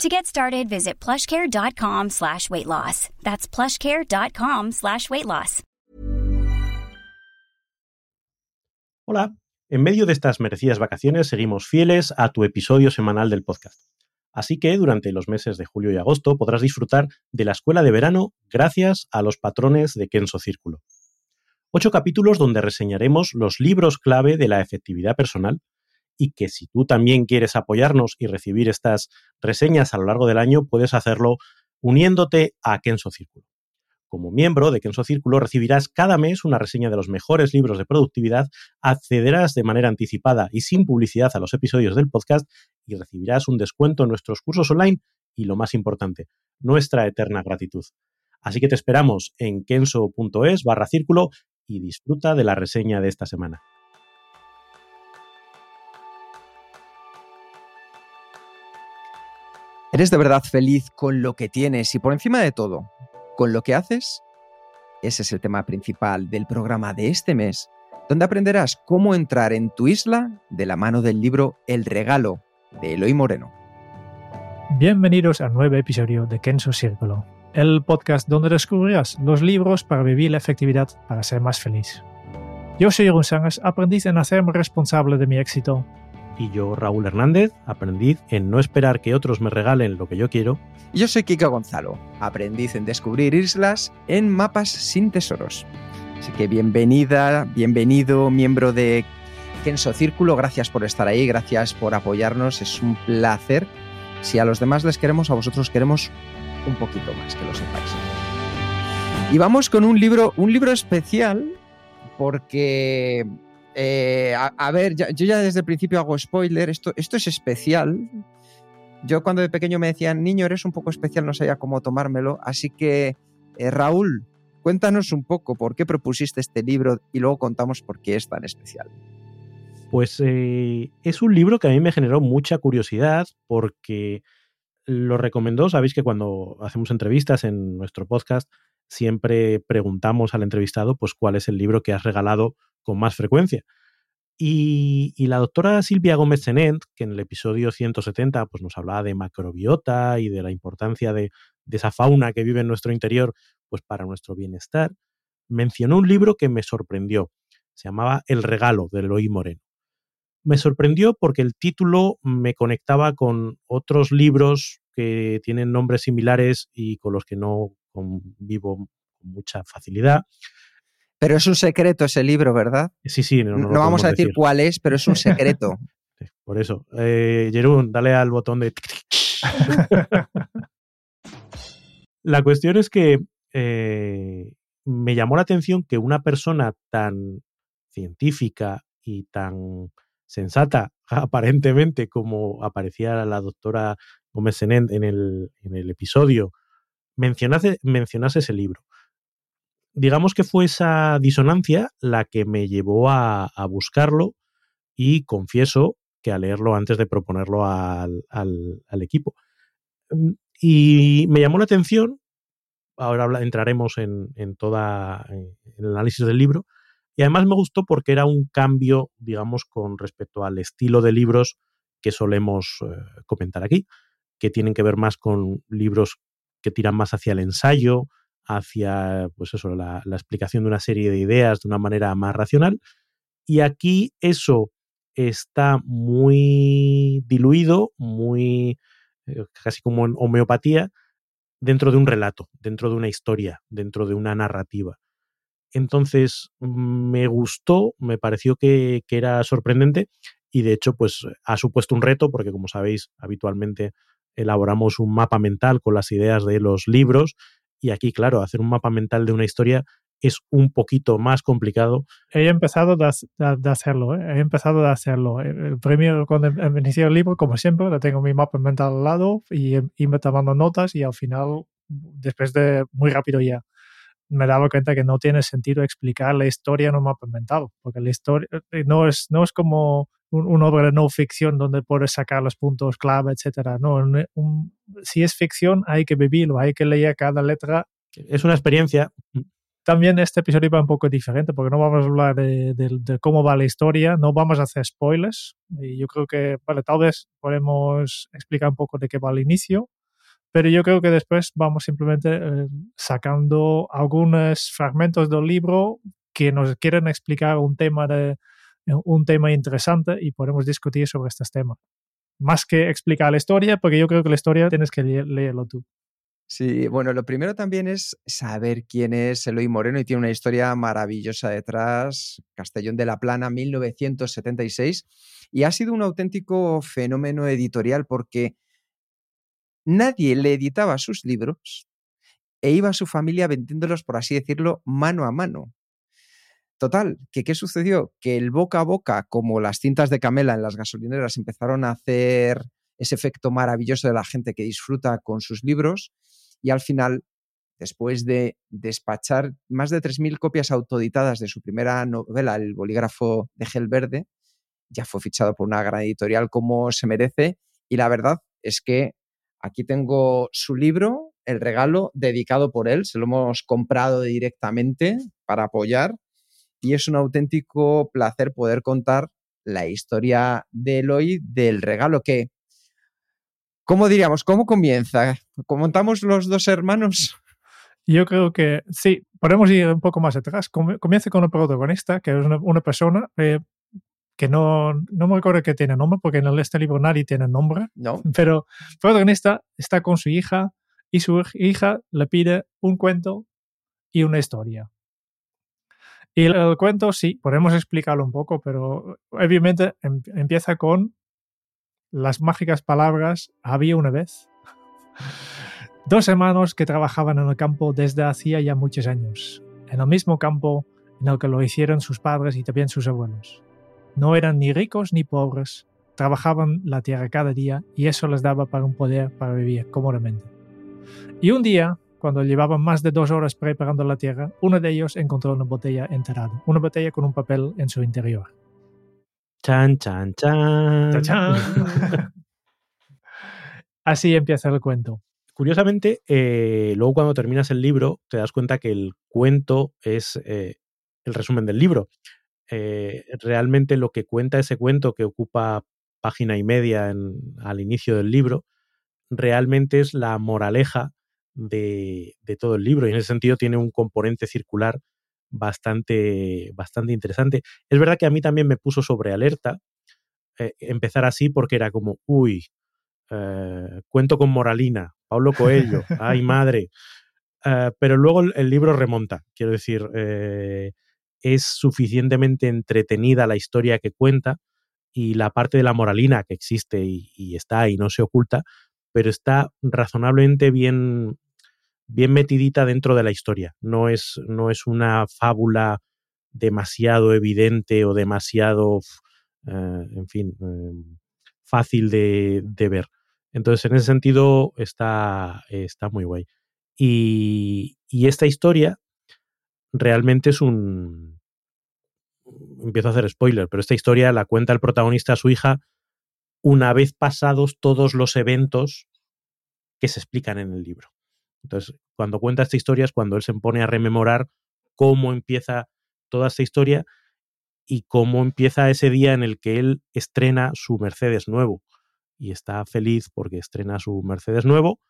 To get started, visit plushcare.com slash weight loss. That's plushcare.com slash weight loss. Hola, en medio de estas merecidas vacaciones seguimos fieles a tu episodio semanal del podcast. Así que durante los meses de julio y agosto podrás disfrutar de la escuela de verano gracias a los patrones de Kenso Círculo. Ocho capítulos donde reseñaremos los libros clave de la efectividad personal y que si tú también quieres apoyarnos y recibir estas reseñas a lo largo del año, puedes hacerlo uniéndote a Kenso Círculo. Como miembro de Kenso Círculo recibirás cada mes una reseña de los mejores libros de productividad, accederás de manera anticipada y sin publicidad a los episodios del podcast y recibirás un descuento en nuestros cursos online y, lo más importante, nuestra eterna gratitud. Así que te esperamos en kenso.es barra círculo y disfruta de la reseña de esta semana. ¿Eres de verdad feliz con lo que tienes y por encima de todo, con lo que haces? Ese es el tema principal del programa de este mes, donde aprenderás cómo entrar en tu isla de la mano del libro El Regalo de Eloy Moreno. Bienvenidos al nuevo episodio de Kenso Círculo, el podcast donde descubrirás los libros para vivir la efectividad para ser más feliz. Yo soy Jeroen Sangas, aprendiz en hacerme responsable de mi éxito y yo, Raúl Hernández, aprendiz en no esperar que otros me regalen lo que yo quiero. yo soy Kika Gonzalo, aprendiz en descubrir islas en mapas sin tesoros. Así que bienvenida, bienvenido, miembro de Kenso Círculo, gracias por estar ahí, gracias por apoyarnos, es un placer. Si a los demás les queremos, a vosotros queremos un poquito más, que lo sepáis. Y vamos con un libro, un libro especial, porque eh, a, ver, yo ya desde el principio hago spoiler, esto, esto es especial. Yo cuando de pequeño me decían, niño, eres un poco especial, no sabía cómo tomármelo. Así que, eh, Raúl, cuéntanos un poco por qué propusiste este libro y luego contamos por qué es tan especial. Pues eh, es un libro que a mí me generó mucha curiosidad porque lo recomendó. Sabéis que cuando hacemos entrevistas en nuestro podcast siempre preguntamos al entrevistado pues cuál es el libro que has regalado con más frecuencia. Y, la doctora Silvia Gómez Senent, que en el episodio 170 pues, nos hablaba de macrobiota y de la importancia de, esa fauna que vive en nuestro interior pues, para nuestro bienestar, mencionó un libro que me sorprendió. Se llamaba El regalo de Eloy Moreno. Me sorprendió porque el título me conectaba con otros libros que tienen nombres similares y con los que no convivo con mucha facilidad. Pero es un secreto ese libro, ¿verdad? Sí, sí. No, vamos a decir, cuál es, pero es un secreto. Por eso. Eh, Jerún, dale al botón de... la cuestión es que eh, me llamó la atención que una persona tan científica y tan sensata, aparentemente, como aparecía la doctora Gómez Senén en el, en el episodio, mencionase, mencionase ese libro digamos que fue esa disonancia la que me llevó a, buscarlo y confieso que a leerlo antes de proponerlo al, equipo. Mm, y me llamó la atención, ahora entraremos en, en toda el análisis del libro, y además me gustó porque era un cambio, digamos, con respecto al estilo de libros que solemos eh, comentar aquí, que tienen que ver más con libros que tiran más hacia el ensayo, hacia pues eso, la, explicación de una serie de ideas de una manera más racional. Y aquí eso está muy diluido, muy eh, casi como en homeopatía, dentro de un relato, dentro de una historia, dentro de una narrativa. Entonces me gustó, me pareció que, que era sorprendente y de hecho pues ha supuesto un reto porque como sabéis habitualmente elaboramos un mapa mental con las ideas de los libros y aquí, claro, hacer un mapa mental de una historia es un poquito más complicado. He empezado de, hacerlo, ¿eh? he empezado a hacerlo. El premio, cuando em, em, inicié el libro, como siempre, le tengo mi mapa mental al lado y, y me tomando notas y al final, después de muy rápido ya, me daba cuenta que no tiene sentido explicar la historia en un mapa mental, porque la historia eh, no es, no es como una obra de no ficción donde puedes sacar los puntos clave, etcétera. No, si es ficción hay que vivirlo, hay que leer cada letra. Es una experiencia. También este episodio va un poco diferente porque no vamos a hablar de, de, cómo va la historia, no vamos a hacer spoilers. Y yo creo que, vale, tal vez podemos explicar un poco de qué va el inicio, pero yo creo que después vamos simplemente eh, sacando algunos fragmentos del libro que nos quieren explicar un tema, de, un tema interesante y podemos discutir sobre estos temas. Más que explicar la historia, porque yo creo que la historia tienes que leerlo tú. Sí, bueno, lo primero también es saber quién es Eloy Moreno y tiene una historia maravillosa detrás, Castellón de la Plana, 1976, y ha sido un auténtico fenómeno editorial porque Nadie le editaba sus libros e iba a su familia vendiéndolos, por así decirlo, mano a mano. Total, que ¿qué sucedió? Que el boca a boca, como las cintas de camela en las gasolineras, empezaron a hacer ese efecto maravilloso de la gente que disfruta con sus libros y al final, después de despachar más de 3.000 copias autoeditadas de su primera novela, El bolígrafo de gel verde, ya fue fichado por una gran editorial como se merece y la verdad es que Aquí tengo su libro, el regalo dedicado por él, se lo hemos comprado directamente para apoyar y es un auténtico placer poder contar la historia de Eloy del regalo que, ¿cómo diríamos? ¿Cómo comienza? ¿Contamos los dos hermanos? Yo creo que sí, podemos ir un poco más atrás. Comienza con el protagonista, que es una, persona eh, que no, no me acuerdo que tiene nombre, porque en este libro nadie tiene nombre. No. Pero el protagonista está con su hija y su hija le pide un cuento y una historia. Y el, cuento, sí, podemos explicarlo un poco, pero obviamente em, empieza con las mágicas palabras había una vez. Dos hermanos que trabajaban en el campo desde hacía ya muchos años, en el mismo campo en el que lo hicieron sus padres y también sus abuelos. No eran ni ricos ni pobres, trabajaban la tierra cada día y eso les daba para un poder para vivir cómodamente. Y un día, cuando llevaban más de dos horas preparando la tierra, uno de ellos encontró una botella enterrada, una botella con un papel en su interior. Chan, chan, chan. chan. Así empieza el cuento. Curiosamente, eh, luego cuando terminas el libro, te das cuenta que el cuento es eh, el resumen del libro. Eh, realmente lo que cuenta ese cuento que ocupa página y media al inicio del libro, realmente es la moraleja de, todo el libro y en ese sentido tiene un componente circular bastante, bastante interesante. Es verdad que a mí también me puso sobre alerta eh, empezar así porque era como, uy, eh, cuento con moralina, Pablo Coelho, ay madre. pero luego el, libro remonta, quiero decir, es suficientemente entretenida la historia que cuenta y la parte de la moralina que existe y, está y no se oculta, pero está razonablemente bien, bien metidita dentro de la historia. No es, no es una fábula demasiado evidente o demasiado, eh, en fin, em, fácil de, ver. Entonces, en ese sentido, está, está muy guay. Y, y esta historia realmente es un... Empiezo a hacer spoiler, pero esta historia la cuenta el protagonista a su hija una vez pasados todos los eventos que se explican en el libro. Entonces, cuando cuenta esta historia es cuando él se pone a rememorar cómo empieza toda esta historia y cómo empieza ese día en el que él estrena su Mercedes nuevo. Y está feliz porque estrena su Mercedes nuevo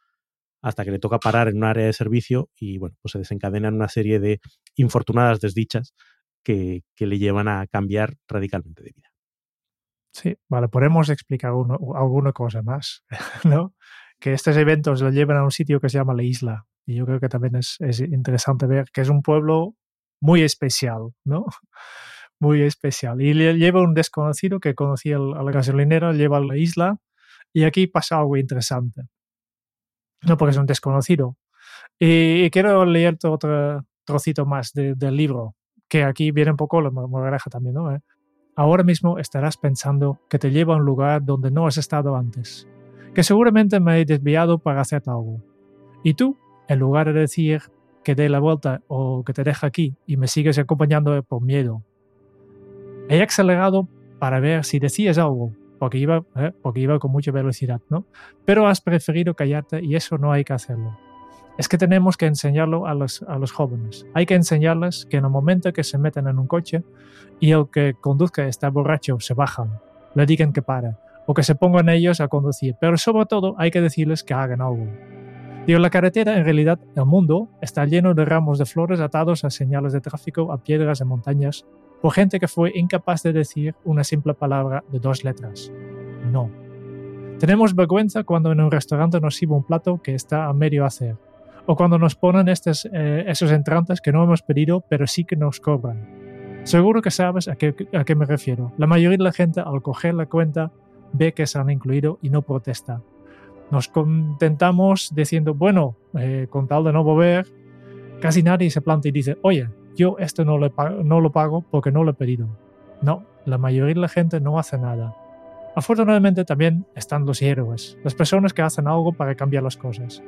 hasta que le toca parar en un área de servicio y bueno, pues se desencadenan una serie de infortunadas desdichas que, le llevan a cambiar radicalmente de vida. Sí, vale, podemos explicar alguna cosa más, ¿no? Que estos eventos lo llevan a un sitio que se llama la isla y yo creo que también es, es interesante ver que es un pueblo muy especial, ¿no? Muy especial. Y le lleva un desconocido que conocía al, al gasolinero, lleva a la isla y aquí pasa algo interesante no porque es un desconocido. Y, quiero leer otro trocito más del libro, que aquí viene un poco la moraleja también, ¿no? ¿Eh? Ahora mismo estarás pensando que te lleva a un lugar donde no has estado antes, que seguramente me he desviado para hacer algo. Y tú, en lugar de decir, que dé la vuelta o que te deje aquí y me sigues acompañando por miedo. He acelerado para ver si decías algo, porque iba, eh, porque iba con mucha velocidad, ¿no? Pero has preferido callarte y eso no hay que hacerlo. Es que tenemos que enseñarlo a los, a los jóvenes. Hay que enseñarles que en el momento que se meten en un coche y el que conduzca está borracho, se bajan, le digan que para o que se pongan ellos a conducir. Pero sobre todo hay que decirles que hagan algo. Digo, la carretera, en realidad, el mundo está lleno de ramos de flores atados a señales de tráfico, a piedras, a montañas, por gente que fue incapaz de decir una simple palabra de dos letras. No. Tenemos vergüenza cuando en un restaurante nos sirve un plato que está a medio hacer, o cuando nos ponen estos, eh, esos entrantes que no hemos pedido, pero sí que nos cobran. Seguro que sabes a qué, a qué me refiero. La mayoría de la gente, al coger la cuenta, ve que se han incluido y no protesta nos contentamos diciendo, bueno, eh, con tal de no volver, casi nadie se planta y dice, oye, yo esto no, le no lo pago porque no lo he pedido. No, la mayoría de la gente no hace nada. Afortunadamente también están los héroes, las personas que hacen algo para cambiar las cosas.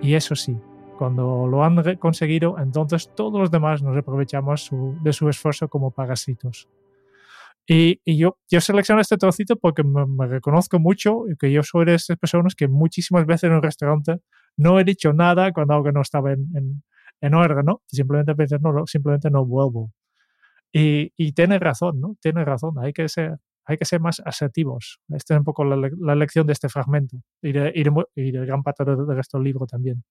Y eso sí, cuando lo han conseguido, entonces todos los demás nos aprovechamos de su esfuerzo como parásitos. Y, yo, yo selecciono este trocito porque me, reconozco mucho y que yo soy de esas personas que muchísimas veces en un restaurante no he dicho nada cuando algo no estaba en, en, en orden, ¿no? Simplemente no, simplemente no vuelvo. Y, y tiene razón, ¿no? Tiene razón, hay que ser, hay que ser más asertivos. Esta es un poco la, la lección de este fragmento y de, y de, y de gran parte resto del libro también.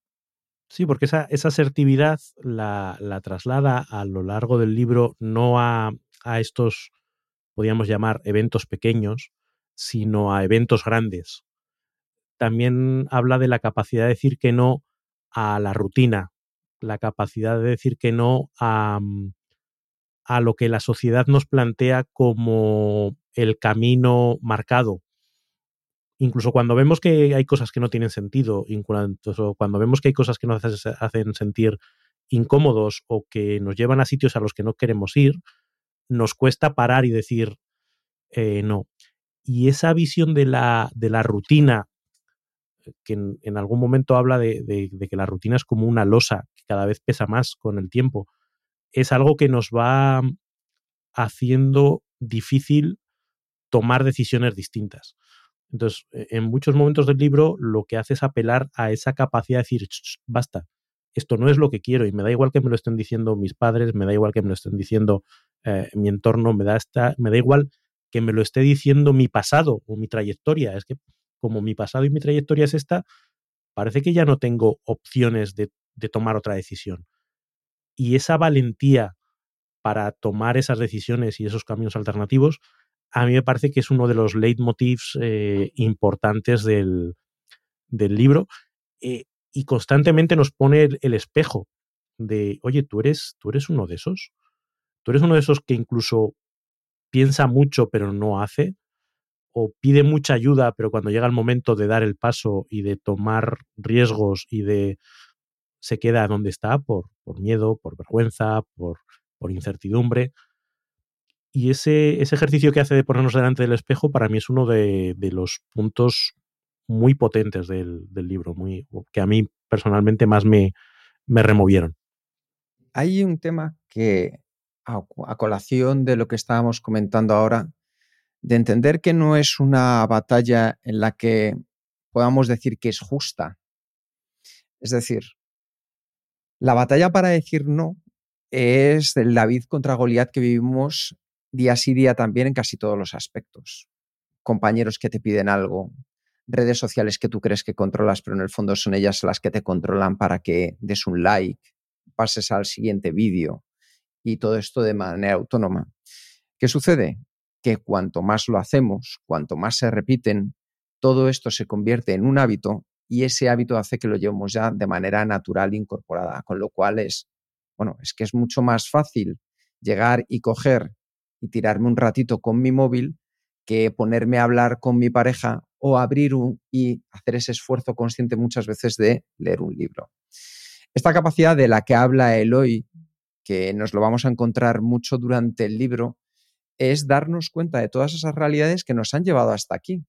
Sí, porque esa, esa asertividad la, la, traslada a lo largo del libro no a, a estos podríamos llamar eventos pequeños, sino a eventos grandes. También habla de la capacidad de decir que no a la rutina, la capacidad de decir que no a, mm, a lo que la sociedad nos plantea como el camino marcado. Incluso cuando vemos que hay cosas que no tienen sentido, incluso cuando vemos que hay cosas que nos hacen sentir incómodos o que nos llevan a sitios a los que no queremos ir, nos cuesta parar y decir eh, no. Y esa visión de la, de la rutina, que en, algún momento habla de, de, que la rutina es como una losa que cada vez pesa más con el tiempo, es algo que nos va haciendo difícil tomar decisiones distintas. Entonces, e, en muchos momentos del libro lo que hace es apelar a esa capacidad de decir, basta, esto no es lo que quiero y me da igual que me lo estén diciendo mis padres, me da igual que me lo estén diciendo eh, mi entorno, me da, esta, me da igual que me lo esté diciendo mi pasado o mi trayectoria. Es que como mi pasado y mi trayectoria es esta, parece que ya no tengo opciones de, de tomar otra decisión. Y esa valentía para tomar esas decisiones y esos caminos alternativos, a mí me parece que es uno de los leitmotivs eh, importantes del, del libro. Eh, y constantemente nos pone el, el, espejo de, oye, tú eres, tú eres uno de esos. Tú eres uno de esos que incluso piensa mucho pero no hace, o pide mucha ayuda, pero cuando llega el momento de dar el paso y de tomar riesgos y de se queda donde está por, por miedo, por vergüenza, por, por incertidumbre. Y ese, ese, ejercicio que hace de ponernos delante del espejo para mí es uno de, de los puntos muy potentes del, del, libro, muy, que a mí personalmente más me, me removieron. Hay un tema que a, colación de lo que estábamos comentando ahora, de entender que no es una batalla en la que podamos decir que es justa. Es decir, la batalla para decir no es el David contra Goliat que vivimos día sí día también en casi todos los aspectos. Compañeros que te piden algo, redes sociales que tú crees que controlas, pero en el fondo son ellas las que te controlan para que des un like, pases al siguiente vídeo, y todo esto de manera autónoma. ¿Qué sucede? Que cuanto más lo hacemos, cuanto más se repiten, todo esto se convierte en un hábito y ese hábito hace que lo llevemos ya de manera natural incorporada, con lo cual es, bueno, es que es mucho más fácil llegar y coger y tirarme un ratito con mi móvil que ponerme a hablar con mi pareja o abrir un, y hacer ese esfuerzo consciente muchas veces de leer un libro. Esta capacidad de la que habla Eloy que nos lo vamos a encontrar mucho durante el libro, es darnos cuenta de todas esas realidades que nos han llevado hasta aquí.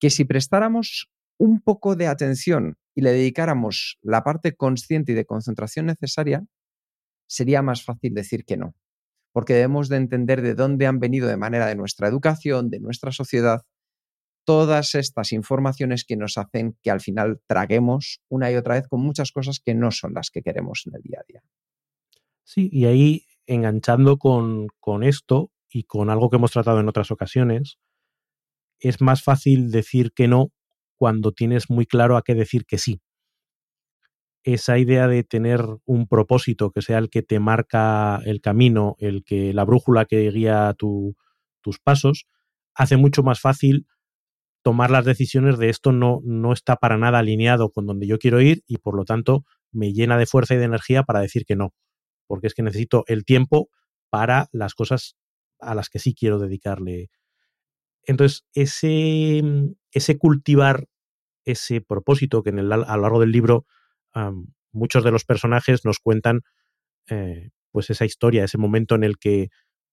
Que si prestáramos un poco de atención y le dedicáramos la parte consciente y de concentración necesaria, sería más fácil decir que no. Porque debemos de entender de dónde han venido de manera de nuestra educación, de nuestra sociedad, todas estas informaciones que nos hacen que al final traguemos una y otra vez con muchas cosas que no son las que queremos en el día a día. Sí, y ahí enganchando con, con esto y con algo que hemos tratado en otras ocasiones, es más fácil decir que no cuando tienes muy claro a qué decir que sí. Esa idea de tener un propósito que sea el que te marca el camino, el que la brújula que guía tus pasos, hace mucho más fácil tomar las decisiones de esto no, no está para nada alineado con donde yo quiero ir y por lo tanto me llena de fuerza y de energía para decir que no, porque es que necesito el tiempo para las cosas a las que sí quiero dedicarle. Entonces, ese, ese cultivar ese propósito que en el, a lo largo del libro muchos de los personajes nos cuentan eh, pues esa historia, ese momento en el que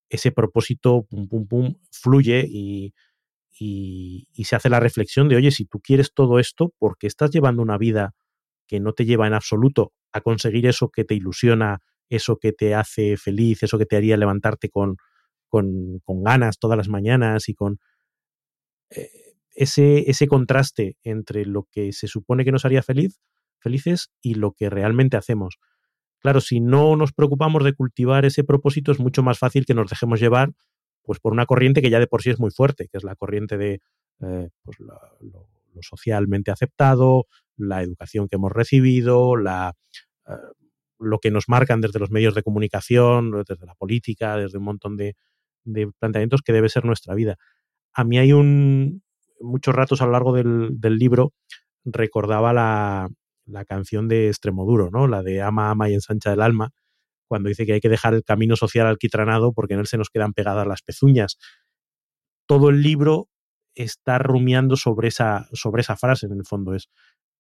ese propósito pum, pum, pum, fluye y, se hace la reflexión de, oye, si tú quieres todo esto, ¿por qué estás llevando una vida que no te lleva en absoluto a conseguir eso que te ilusiona, eso que te hace feliz, eso que te haría levantarte con, ganas todas las mañanas y con eh, ese contraste entre lo que se supone que nos haría feliz, felices y lo que realmente hacemos. Claro, si no nos preocupamos de cultivar ese propósito, es mucho más fácil que nos dejemos llevar pues por una corriente que ya de por sí es muy fuerte, que es la corriente de eh, pues lo, socialmente aceptado, la educación que hemos recibido, la, eh, lo que nos marcan desde los medios de comunicación, desde la política, desde un montón de, de, planteamientos que debe ser nuestra vida. A mí hay un muchos ratos a lo largo del, del libro recordaba la, la, canción de Extremoduro, ¿no? La de Ama, ama y ensancha el alma, cuando dice que hay que dejar el camino social alquitranado porque en él se nos quedan pegadas las pezuñas. Todo el libro está rumiando sobre esa, sobre esa frase, en el fondo es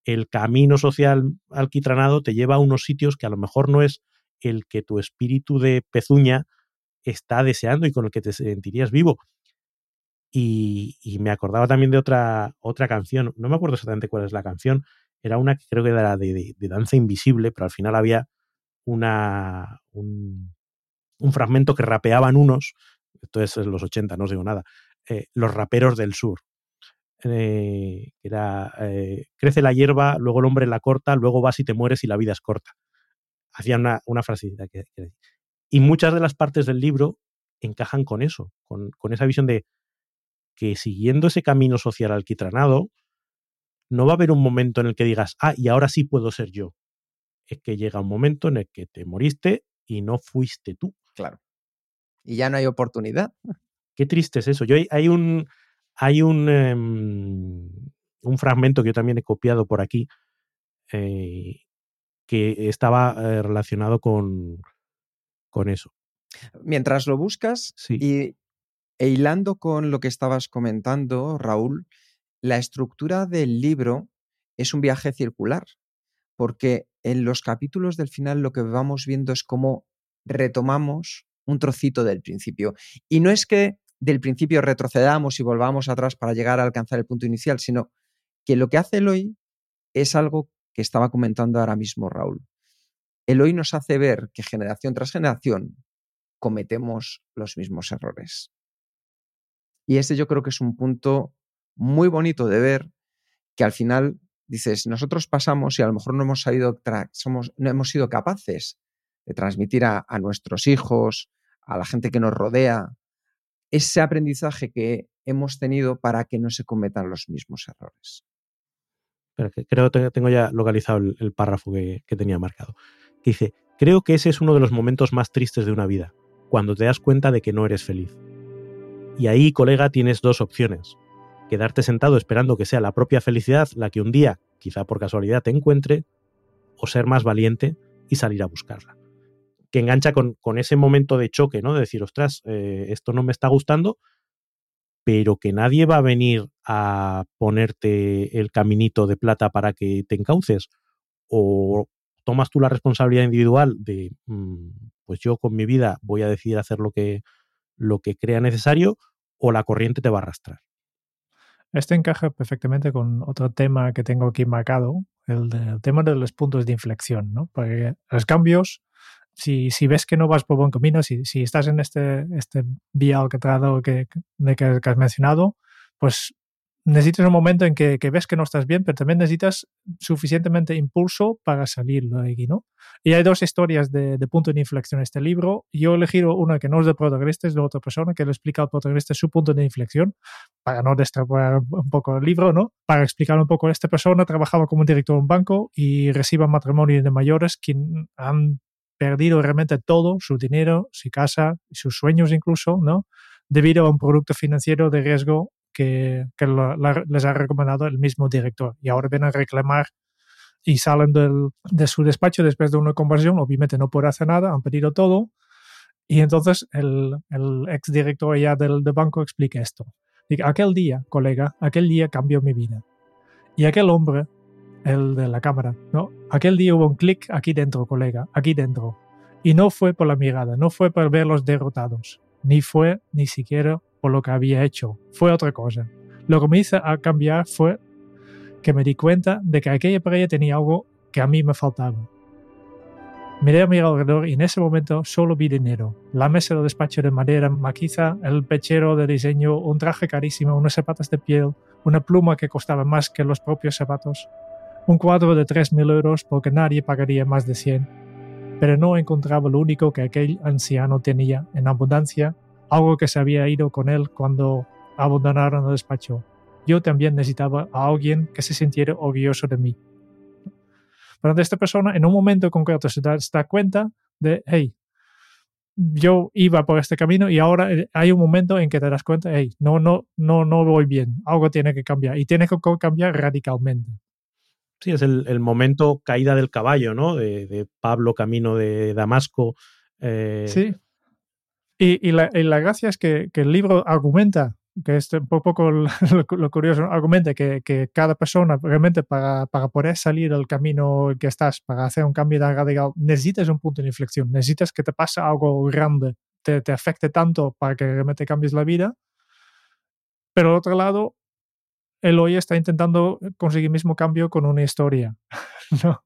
el camino social alquitranado te lleva a unos sitios que a lo mejor no es el que tu espíritu de pezuña está deseando y con el que te sentirías vivo. Y, y, me acordaba también de otra, otra canción, no me acuerdo exactamente cuál es la canción, era una que creo que era de, danza invisible, pero al final había una, un, fragmento que rapeaban unos, esto es en los 80, no os digo nada, eh, los raperos del sur. Eh, era, eh, crece la hierba, luego el hombre la corta, luego vas y te mueres y la vida es corta. Hacían una, una Y muchas de las partes del libro encajan con eso, con, con esa visión de que siguiendo ese camino social alquitranado, no va a haber un momento en el que digas, ah, y ahora sí puedo ser yo es que llega un momento en el que te moriste y no fuiste tú. Claro. Y ya no hay oportunidad. Qué triste es eso. Yo hay, un hay un, um, un fragmento que yo también he copiado por aquí eh, que estaba eh, relacionado con, con eso. Mientras lo buscas sí. y e hilando con lo que estabas comentando, Raúl, la estructura del libro es un viaje circular, porque en los capítulos del final lo que vamos viendo es cómo retomamos un trocito del principio. Y no es que del principio retrocedamos y volvamos atrás para llegar a alcanzar el punto inicial, sino que lo que hace Eloy es algo que estaba comentando ahora mismo Raúl. Eloy nos hace ver que generación tras generación cometemos los mismos errores. Y este yo creo que es un punto muy bonito de ver que al final dices, nosotros pasamos y a lo mejor no hemos sabido, no hemos sido capaces de transmitir a, a, nuestros hijos, a la gente que nos rodea, ese aprendizaje que hemos tenido para que no se cometan los mismos errores. Creo que tengo ya localizado el, el párrafo que, que tenía marcado. Que dice, creo que ese es uno de los momentos más tristes de una vida, cuando te das cuenta de que no eres feliz. Y ahí, colega, tienes dos opciones quedarte sentado esperando que sea la propia felicidad la que un día, quizá por casualidad, te encuentre, o ser más valiente y salir a buscarla. Que engancha con, ese momento de choque, ¿no? De decir, ostras, eh, esto no me está gustando, pero que nadie va a venir a ponerte el caminito de plata para que te encauces. O tomas tú la responsabilidad individual de, mmm, pues yo con mi vida voy a decidir hacer lo que, lo que crea necesario, o la corriente te va a arrastrar. Este encaja perfectamente con otro tema que tengo aquí marcado, el, tema de los puntos de inflexión, ¿no? Porque los cambios, si, ves que no vas por buen camino, si, si estás en este, este que, que has mencionado, pues necesitas un momento en que, ves que no estás bien, pero también necesitas suficientemente impulso para salir de aquí, ¿no? Y hay dos historias de, punto de inflexión en este libro. Yo he elegido una que no es del protagonista, es de otra persona que le explica al protagonista su punto de inflexión, para no destrapar un poco el libro, ¿no? Para explicar un poco, esta persona trabajaba como director de un banco y recibe matrimonio de mayores que han perdido realmente todo, su dinero, su casa, sus sueños incluso, ¿no? Debido a un producto financiero de riesgo que, les ha recomendado el mismo director. Y ahora vienen a reclamar y salen de su despacho después de una conversión. Obviamente no puede hacer nada, han pedido todo. Y entonces el, el ex director ya del, banco explica esto. Dice, aquel día, colega, aquel día cambió mi vida. Y aquel hombre, el de la cámara, ¿no? Aquel día hubo un clic aquí dentro, colega, aquí dentro. Y no fue por la mirada, no fue por verlos derrotados, ni fue ni siquiera lo que había hecho, fue otra cosa. Lo que me hizo a cambiar fue que me di cuenta de que aquella pareja tenía algo que a mí me faltaba. Miré a mi alrededor y en ese momento solo vi dinero. La mesa de despacho de madera maquiza, el pechero de diseño, un traje carísimo, unos zapatos de piel, una pluma que costaba más que los propios zapatos, un cuadro de 3.000 euros porque nadie pagaría más de 100. Pero no encontraba lo único que aquel anciano tenía en abundancia algo que se había ido con él cuando abandonaron el despacho. Yo también necesitaba a alguien que se sintiera orgulloso de mí. Pero esta persona en un momento concreto se da, cuenta de, hey, yo iba por este camino y ahora eh, hay un momento en que te das cuenta, hey, no, no, no, no voy bien, algo tiene que cambiar y tiene que cambiar radicalmente. Sí, es el, momento caída del caballo, ¿no? De, Pablo camino de Damasco. Eh, sí. Y, la, gracia es que, el libro argumenta, que es un poco lo, curioso, argumenta que, cada persona realmente para, poder salir del camino que estás, para hacer un cambio tan radical, necesitas un punto de inflexión, necesitas que te pase algo grande, te, te afecte tanto para que realmente cambies la vida. Pero al otro lado, él hoy está intentando conseguir el mismo cambio con una historia. ¿no?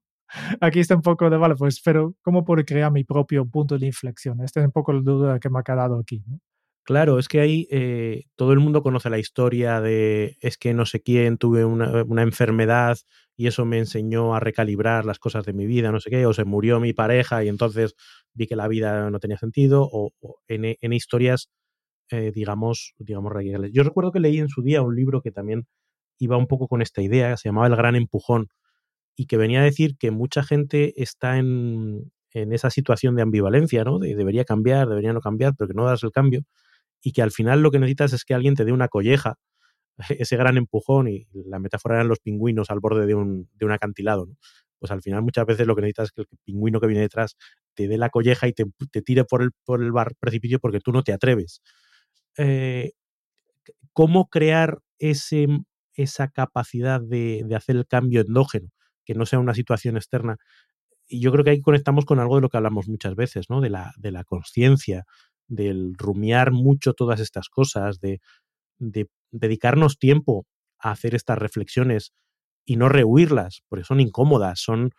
Aquí está un poco de, vale, pues, pero ¿cómo puedo crear mi propio punto de inflexión? Esta es un poco la duda que me ha quedado aquí. Claro, es que ahí eh, todo el mundo conoce la historia de es que no sé quién, tuve una, una, enfermedad y eso me enseñó a recalibrar las cosas de mi vida, no sé qué, o se murió mi pareja y entonces vi que la vida no tenía sentido, o, en, en, historias, eh, digamos, digamos, radicales. Yo recuerdo que leí en su día un libro que también iba un poco con esta idea, se llamaba El Gran Empujón, y que venía a decir que mucha gente está en, esa situación de ambivalencia, ¿no? De debería cambiar, debería no cambiar, pero que no das el cambio y que al final lo que necesitas es que alguien te dé una colleja, ese gran empujón y la metáfora eran los pingüinos al borde de un, acantilado, ¿no? Pues al final muchas veces lo que necesitas es que el pingüino que viene detrás te dé la colleja y te, tire por el, por el bar precipicio porque tú no te atreves. Eh, ¿Cómo crear ese, esa capacidad de, de hacer el cambio endógeno? Que no sea una situación externa. Y yo creo que ahí conectamos con algo de lo que hablamos muchas veces, ¿no? De la, de la conciencia, del rumiar mucho todas estas cosas, de, dedicarnos tiempo a hacer estas reflexiones y no rehuirlas, porque son incómodas, son,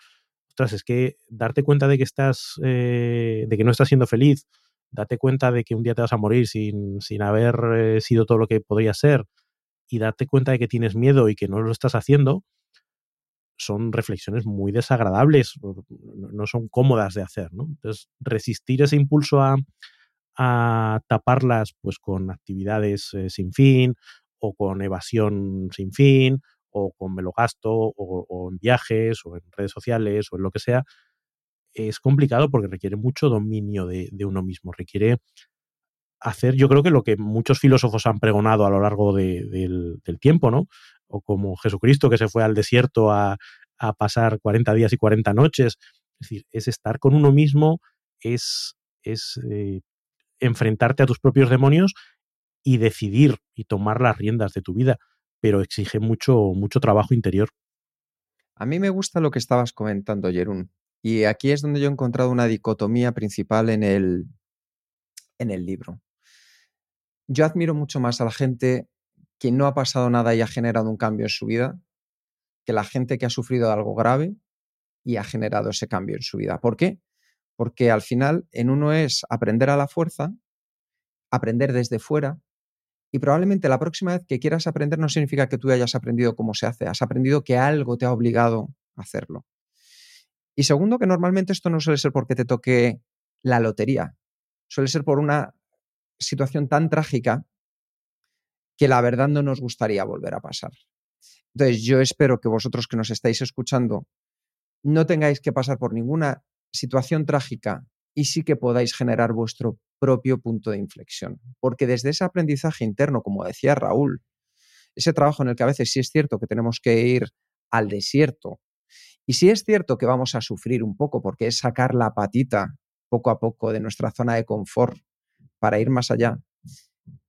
ostras, es que darte cuenta de que estás, eh, de que no estás siendo feliz, date cuenta de que un día te vas a morir sin, sin haber eh, sido todo lo que podría ser, y darte cuenta de que tienes miedo y que no lo estás haciendo, son reflexiones muy desagradables, no son cómodas de hacer, ¿no? Entonces, resistir ese impulso a, taparlas pues con actividades eh, sin fin o con evasión sin fin o con me lo gasto o, en viajes o en redes sociales o en lo que sea, es complicado porque requiere mucho dominio de, uno mismo, requiere hacer, yo creo que lo que muchos filósofos han pregonado a lo largo del, del, tiempo, ¿no? O como Jesucristo que se fue al desierto a, pasar 40 días y 40 noches. Es decir, es estar con uno mismo, es, es eh, enfrentarte a tus propios demonios y decidir y tomar las riendas de tu vida, pero exige mucho, mucho trabajo interior. A mí me gusta lo que estabas comentando, Jerún. Y aquí es donde yo he encontrado una dicotomía principal en el, en el libro. Yo admiro mucho más a la gente quien no ha pasado nada y ha generado un cambio en su vida que la gente que ha sufrido algo grave y ha generado ese cambio en su vida. ¿Por qué? Porque al final en uno es aprender a la fuerza, aprender desde fuera, y probablemente la próxima vez que quieras aprender no significa que tú hayas aprendido cómo se hace, has aprendido que algo te ha obligado a hacerlo. Y segundo, que normalmente esto no suele ser porque te toque la lotería, suele ser por una situación tan trágica que la verdad no nos gustaría volver a pasar. Entonces, yo espero que vosotros que nos estáis escuchando no tengáis que pasar por ninguna situación trágica y sí que podáis generar vuestro propio punto de inflexión. Porque desde ese aprendizaje interno, como decía Raúl, ese trabajo en el que a veces sí es cierto que tenemos que ir al desierto y sí es cierto que vamos a sufrir un poco porque es sacar la patita poco a poco de nuestra zona de confort para ir más allá,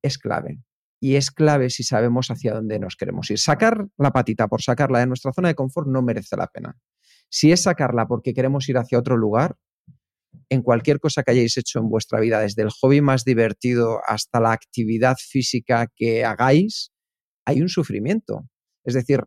es clave. Y es clave si sabemos hacia dónde nos queremos ir. Sacar la patita por sacarla de nuestra zona de confort no merece la pena. Si es sacarla porque queremos ir hacia otro lugar, en cualquier cosa que hayáis hecho en vuestra vida, desde el hobby más divertido hasta la actividad física que hagáis, hay un sufrimiento. Es decir,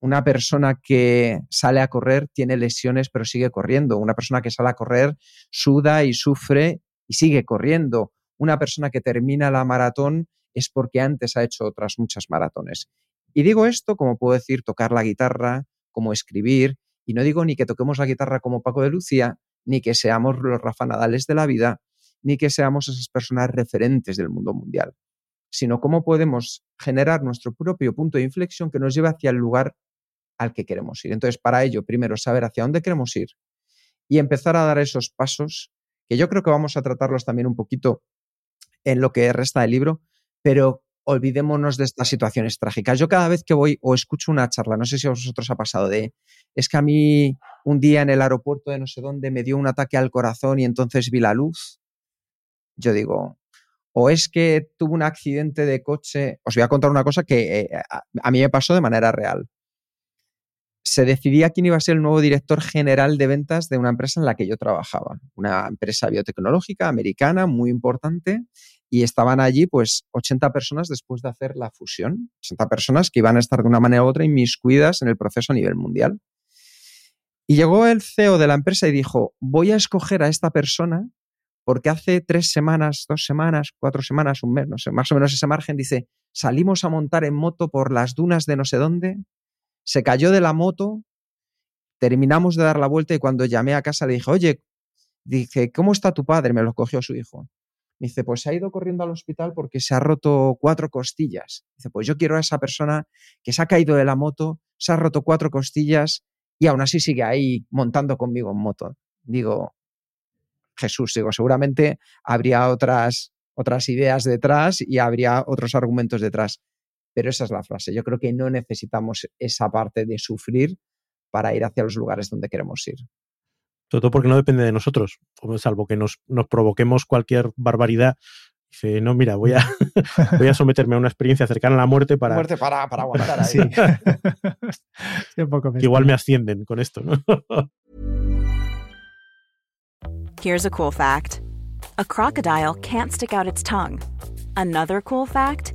una persona que sale a correr tiene lesiones pero sigue corriendo. Una persona que sale a correr suda y sufre y sigue corriendo. Una persona que termina la maratón es porque antes ha hecho otras muchas maratones. Y digo esto como puedo decir tocar la guitarra, como escribir, y no digo ni que toquemos la guitarra como Paco de Lucía, ni que seamos los Rafa Nadales de la vida, ni que seamos esas personas referentes del mundo mundial, sino cómo podemos generar nuestro propio punto de inflexión que nos lleve hacia el lugar al que queremos ir. Entonces, para ello, primero saber hacia dónde queremos ir y empezar a dar esos pasos, que yo creo que vamos a tratarlos también un poquito en lo que resta del libro, pero olvidémonos de estas situaciones trágicas. Yo cada vez que voy o escucho una charla, no sé si a vosotros ha pasado de, es que a mí un día en el aeropuerto de no sé dónde me dio un ataque al corazón y entonces vi la luz. Yo digo, o es que tuve un accidente de coche. Os voy a contar una cosa que eh, a, mí me pasó de manera real. Se decidía quién iba a ser el nuevo director general de ventas de una empresa en la que yo trabajaba, una empresa biotecnológica americana muy importante, y estaban allí pues 80 personas después de hacer la fusión, 80 personas que iban a estar de una manera u otra inmiscuidas en el proceso a nivel mundial. Y llegó el CEO de la empresa y dijo, voy a escoger a esta persona porque hace tres semanas, dos semanas, cuatro semanas, un mes, no sé, más o menos ese margen, dice, salimos a montar en moto por las dunas de no sé dónde, se cayó de la moto, terminamos de dar la vuelta y cuando llamé a casa le dije, oye, dije, ¿cómo está tu padre? Me lo cogió su hijo. Me dice, pues se ha ido corriendo al hospital porque se ha roto cuatro costillas. Dice, pues yo quiero a esa persona que se ha caído de la moto, se ha roto cuatro costillas y aún así sigue ahí montando conmigo en moto. Digo, Jesús, digo, seguramente habría otras, otras ideas detrás y habría otros argumentos detrás. Pero esa es la frase. Yo creo que no necesitamos esa parte de sufrir para ir hacia los lugares donde queremos ir. Todo porque no depende de nosotros, salvo que nos, nos provoquemos cualquier barbaridad. Dice, no, mira, voy a, voy a someterme a una experiencia cercana a la muerte para... Muerte para, para aguantar ahí. Sí. Sí, un poco Igual me ascienden con esto, ¿no? Here's a cool fact. A crocodile can't stick out its tongue. Another cool fact,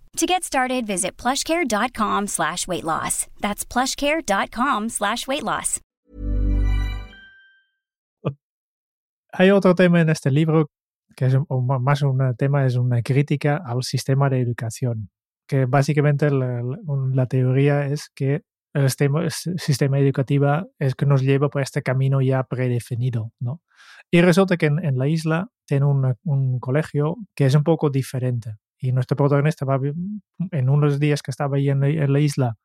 To get started, visit plushcare.com slash weight loss. That's plushcare.com slash weight loss. Hay otro tema en este libro que es más un tema, es una crítica al sistema de educación, que básicamente la, la teoría es que el sistema, el sistema, educativo es que nos lleva por este camino ya predefinido, ¿no? Y resulta que en, la isla tiene un colegio que es un poco diferente. Y nuestro protagonista va en unos días que estaba ahí en la, isla,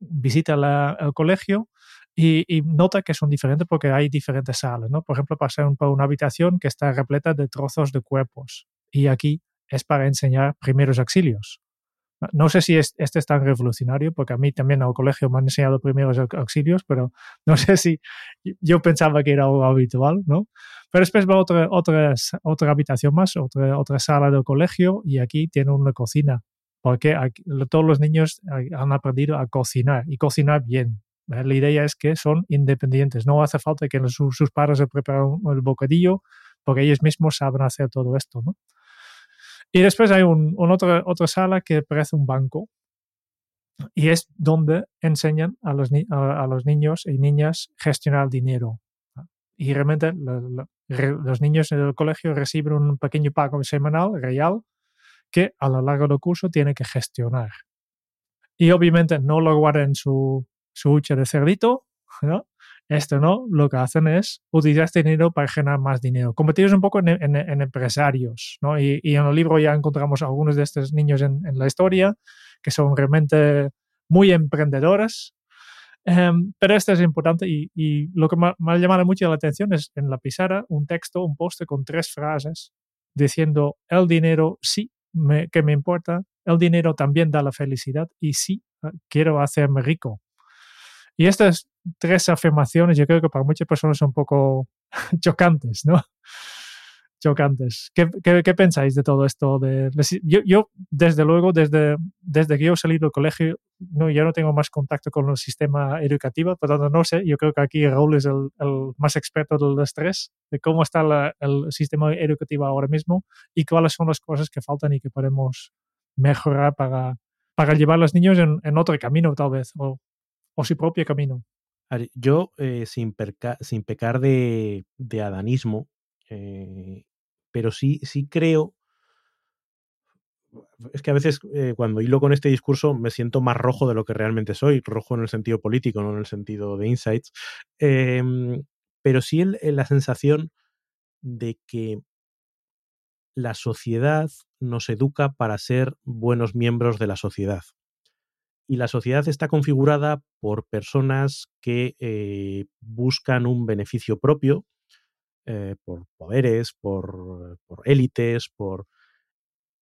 visita el colegio y, nota que son diferentes porque hay diferentes salas, ¿no? Por ejemplo, pasa por una habitación que está repleta de trozos de cuerpos y aquí es para enseñar primeros auxilios. No sé si este es tan revolucionario, porque a mí también al colegio me han enseñado primeros auxilios, pero no sé si yo pensaba que era algo habitual, ¿no? Pero después va otra, otra, otra habitación más, otra, otra sala del colegio y aquí tiene una cocina, porque todos los niños han aprendido a cocinar y cocinar bien. La idea es que son independientes, no hace falta que sus padres se preparen el bocadillo, porque ellos mismos saben hacer todo esto, ¿no? Y después hay un, otra, otra sala que parece un banco y es donde enseñan a los, a, los niños y niñas gestionar dinero. Y realmente los niños en el colegio reciben un pequeño pago semanal real que a lo largo del curso tiene que gestionar. Y obviamente no lo guardan en su, su hucha de cerdito, ¿no? Esto no, lo que hacen es utilizar este dinero para generar más dinero. Convertirlos un poco en, empresarios, ¿no? Y, en el libro ya encontramos algunos de estos niños en, la historia que son realmente muy emprendedores. Em, pero esto es importante y, lo que me, ha llamado mucho la atención es en la pizarra un texto, un poste con tres frases diciendo el dinero sí que me importa, el dinero también da la felicidad y sí eh, quiero hacerme rico. Y estas tres afirmaciones yo creo que para muchas personas son un poco chocantes, ¿no? chocantes. ¿Qué, qué, pensáis de todo esto? De, yo, yo, desde luego, desde, desde que yo salí del colegio, no, ya no tengo más contacto con el sistema educativo, por lo tanto no sé, yo creo que aquí Raúl es el, el más experto del estrés, de cómo está el sistema educativo ahora mismo y cuáles son las cosas que faltan y que podemos mejorar para, para llevar a los niños en, en otro camino tal vez, o o su propio camino. Yo, eh, sin, pecar de, adanismo, eh, pero sí, sí creo, es que a veces eh, cuando hilo con este discurso me siento más rojo de lo que realmente soy, rojo en el sentido político, no en el sentido de insights, em, pero sí en, la sensación de que la sociedad nos educa para ser buenos miembros de la sociedad y la sociedad está configurada por personas que eh, buscan un beneficio propio, eh, por poderes, por, élites, por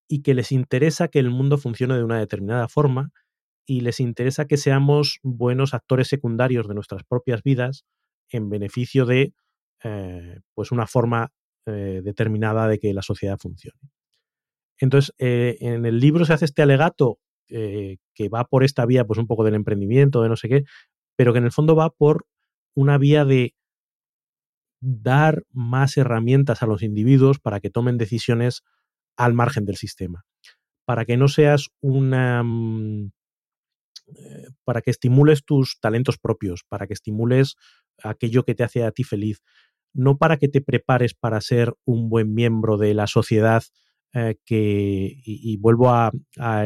y que les interesa que el mundo funcione de una determinada forma y les interesa que seamos buenos actores secundarios de nuestras propias vidas en beneficio de eh, pues una forma determinada de que la sociedad funcione. Entonces, en el libro se hace este alegato eh, que va por esta vía, pues un poco del emprendimiento, de no sé qué, pero que en el fondo va por una vía de dar más herramientas a los individuos para que tomen decisiones al margen del sistema, para que no seas una... Mm, eh, para que estimules tus talentos propios, para que estimules aquello que te hace a ti feliz, no para que te prepares para ser un buen miembro de la sociedad eh, que, y, vuelvo a,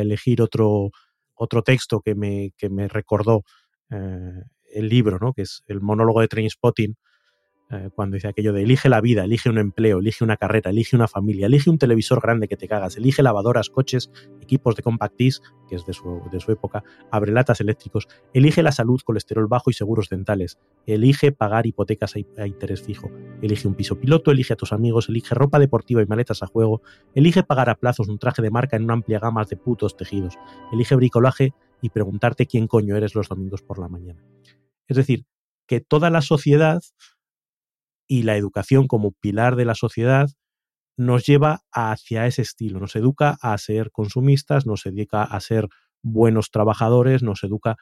elegir otro, otro texto que me, que me recordó eh, el libro, ¿no? que es el monólogo de Trainspotting, eh, cuando dice aquello de elige la vida, elige un empleo, elige una carrera, elige una familia, elige un televisor grande que te cagas, elige lavadoras, coches, equipos de compact disc, que es de su, de su época, abrelatas eléctricos, elige la salud, colesterol bajo y seguros dentales, elige pagar hipotecas a, interés fijo, elige un piso piloto, elige a tus amigos, elige ropa deportiva y maletas a juego, elige pagar a plazos un traje de marca en una amplia gama de putos tejidos, elige bricolaje y preguntarte quién coño eres los domingos por la mañana. Es decir, que toda la sociedad y la educación como pilar de la sociedad nos lleva hacia ese estilo, nos educa a ser consumistas, nos educa a ser buenos trabajadores, nos educa,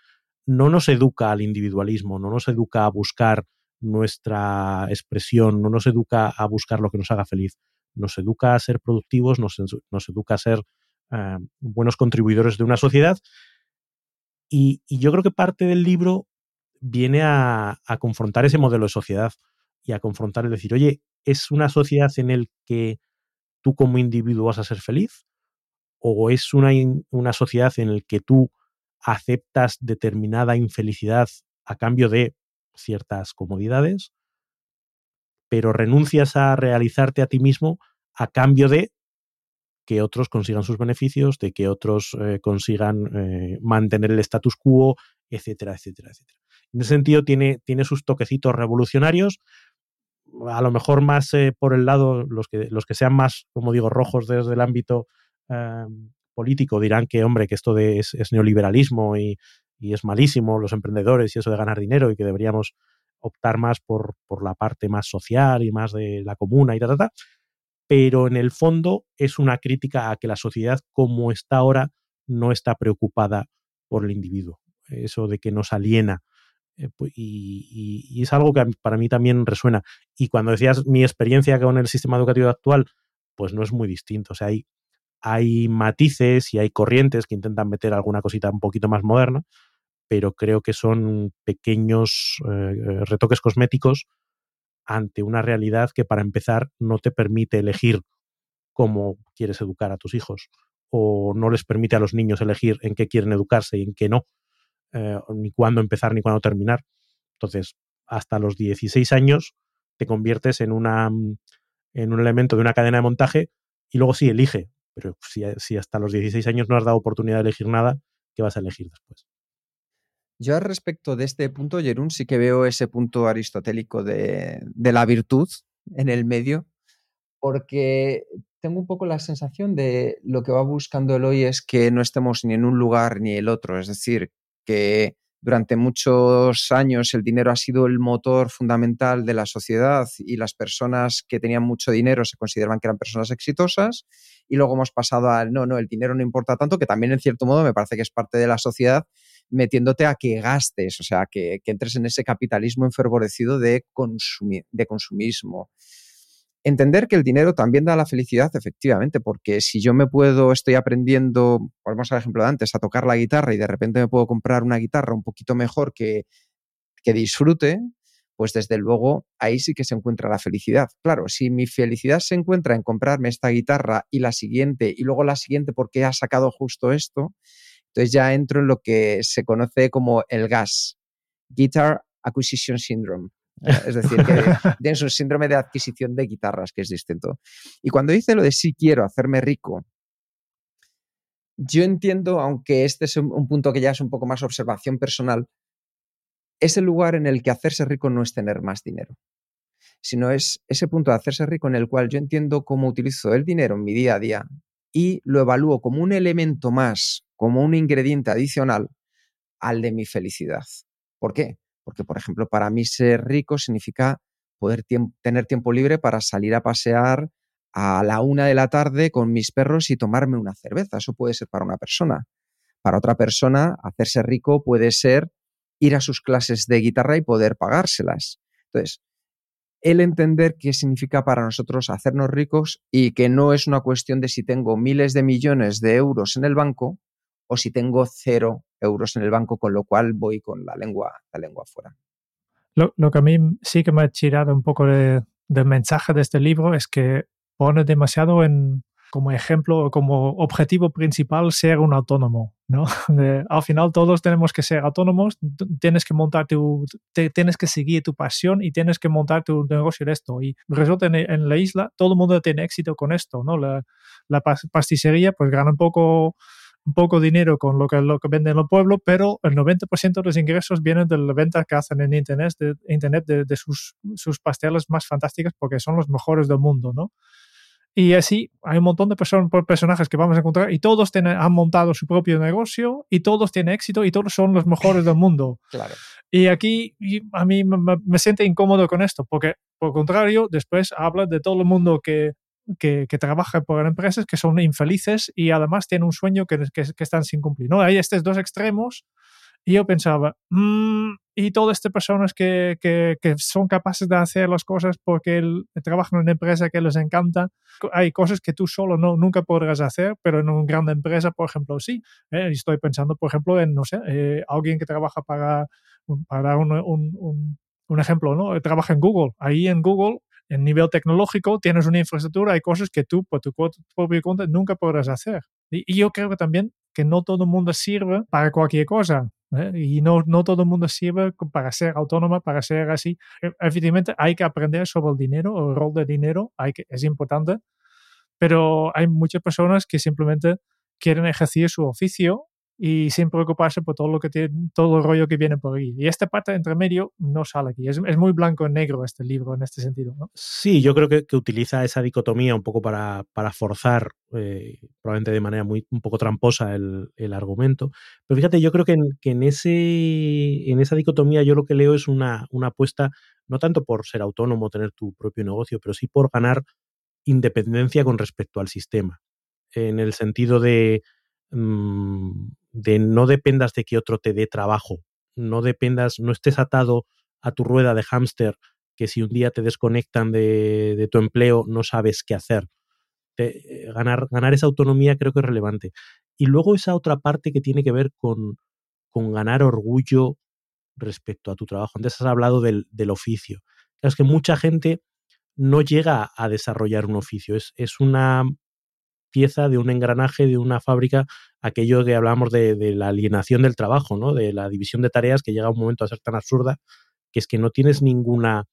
no nos educa al individualismo, no nos educa a buscar nuestra expresión, no nos educa a buscar lo que nos haga feliz, nos educa a ser productivos, nos, educa a ser eh, buenos contribuidores de una sociedad. Y, yo creo que parte del libro viene a confrontar ese modelo de sociedad y a confrontar y decir, oye, ¿es una sociedad en la que tú como individuo vas a ser feliz? ¿O es una, una sociedad en la que tú aceptas determinada infelicidad a cambio de ciertas comodidades? pero renuncias a realizarte a ti mismo a cambio de que otros consigan sus beneficios, de que otros eh, consigan eh, mantener el status quo, etcétera, etcétera, etcétera. En ese sentido tiene, tiene sus toquecitos revolucionarios, a lo mejor más eh, por el lado, los que, los que sean más, como digo, rojos desde el ámbito em, político dirán que, hombre, que esto es, neoliberalismo y, es malísimo, los emprendedores y eso de ganar dinero y que deberíamos optar más por, por la parte más social y más de la comuna y tal, tal, pero en el fondo es una crítica a que la sociedad como está ahora no está preocupada por el individuo. Eso de que nos aliena. Eh, y, es algo que para mí también resuena. Y cuando decías mi experiencia con el sistema educativo actual, pues no es muy distinto. O sea, hay, hay matices y hay corrientes que intentan meter alguna cosita un poquito más moderna, pero creo que son pequeños eh, retoques cosméticos ante una realidad que para empezar no te permite elegir cómo quieres educar a tus hijos o no les permite a los niños elegir en qué quieren educarse y en qué no, eh, ni cuándo empezar ni cuándo terminar. Entonces, hasta los 16 años te conviertes en, una, en un elemento de una cadena de montaje y luego sí elige, pero si, si hasta los 16 años no has dado oportunidad de elegir nada, ¿qué vas a elegir después? Yo al respecto de este punto, Jerún, sí que veo ese punto aristotélico de, la virtud en el medio, porque tengo un poco la sensación de lo que va buscando el hoy es que no estemos ni en un lugar ni el otro, es decir, que durante muchos años el dinero ha sido el motor fundamental de la sociedad y las personas que tenían mucho dinero se consideraban que eran personas exitosas y luego hemos pasado al no, no, el dinero no importa tanto, que también en cierto modo me parece que es parte de la sociedad metiéndote a que gastes, o sea, que, entres en ese capitalismo enfervorecido de, de consumismo. Entender que el dinero también da la felicidad, efectivamente, porque si yo me puedo, estoy aprendiendo, volvemos al ejemplo de antes, a tocar la guitarra y de repente me puedo comprar una guitarra un poquito mejor que, que disfrute, pues desde luego ahí sí que se encuentra la felicidad. Claro, si mi felicidad se encuentra en comprarme esta guitarra y la siguiente y luego la siguiente porque ha sacado justo esto, entonces ya entro en lo que se conoce como el GAS, Guitar Acquisition Syndrome. Es decir, que tienes un síndrome de adquisición de guitarras, que es distinto. Y cuando dice lo de sí quiero hacerme rico, yo entiendo, aunque este es un punto que ya es un poco más observación personal, es el lugar en el que hacerse rico no es tener más dinero, sino es ese punto de hacerse rico en el cual yo entiendo cómo utilizo el dinero en mi día a día y lo evalúo como un elemento más como un ingrediente adicional al de mi felicidad. ¿Por qué? Porque, por ejemplo, para mí ser rico significa poder tener tiempo libre para salir a pasear a la una de la tarde con mis perros y tomarme una cerveza. Eso puede ser para una persona. Para otra persona, hacerse rico puede ser ir a sus clases de guitarra y poder pagárselas. Entonces, el entender qué significa para nosotros hacernos ricos y que no es una cuestión de si tengo miles de millones de euros en el banco, o si tengo cero euros en el banco, con lo cual voy con la lengua, la lengua fuera. Lo, que a mí sí que me ha tirado un poco de, del mensaje de este libro es que pone demasiado en, como ejemplo, como objetivo principal ser un autónomo, ¿no? al final todos tenemos que ser autónomos, tienes que montar tu, tienes que seguir tu pasión y tienes que montar tu negocio de esto. Y resulta en, en la isla, todo el mundo tiene éxito con esto, ¿no? La, la pasticería pues gana un poco poco dinero con lo que, lo que venden en el pueblo, pero el 90% de los ingresos vienen de la venta que hacen en Internet, de, internet de, sus, sus, pasteles más fantásticos porque son los mejores del mundo, ¿no? Y así hay un montón de personajes que vamos a encontrar y todos tienen, han montado su propio negocio y todos tienen éxito y todos son los mejores del mundo. Claro. Y aquí a mí me, me siente incómodo con esto porque, por contrario, después habla de todo el mundo que que, que trabajan por empresas que son infelices y además tienen un sueño que, que, están sin cumplir. ¿no? Hay estos dos extremos y yo pensaba, mm, y todas estas personas que, que, que, son capaces de hacer las cosas porque trabajan en una empresa que les encanta, hay cosas que tú solo no, nunca podrás hacer, pero en una gran empresa, por ejemplo, sí. ¿eh? Estoy pensando, por ejemplo, en, no sé, eh, alguien que trabaja para, para un, un, un, un ejemplo, ¿no? Trabaja en Google. Ahí en Google en nivel tecnológico tienes una infraestructura, hay cosas que tú por tu propio cuenta nunca podrás hacer. Y, yo creo que también que no todo el mundo sirve para cualquier cosa. ¿eh? Y no, no todo el mundo sirve para ser autónoma, para ser así. E, efectivamente, hay que aprender sobre el dinero, el rol del dinero, hay que, es importante, pero hay muchas personas que simplemente quieren ejercer su oficio y sin preocuparse por todo lo que tiene, todo el rollo que viene por ahí. Y esta parte entre medio no sale aquí. Es, es muy blanco y negro este libro en este sentido. Sí, yo creo que, que, utiliza esa dicotomía un poco para, para forzar, eh, probablemente de manera muy un poco tramposa, el, el argumento. Pero fíjate, yo creo que, en, que en, ese, en esa dicotomía yo lo que leo es una, una apuesta, no tanto por ser autónomo, tener tu propio negocio, pero sí por ganar independencia con respecto al sistema. En el sentido de de no dependas de que otro te dé trabajo, no dependas, no estés atado a tu rueda de hámster, que si un día te desconectan de, de tu empleo no sabes qué hacer. Ganar, ganar esa autonomía creo que es relevante. Y luego esa otra parte que tiene que ver con, con ganar orgullo respecto a tu trabajo. Antes has hablado del, del oficio. Es que mucha gente no llega a desarrollar un oficio. Es, es una pieza de un engranaje de una fábrica, aquello que hablábamos de, de, la alienación del trabajo, ¿no? de la división de tareas que llega un momento a ser tan absurda que es que no tienes ninguna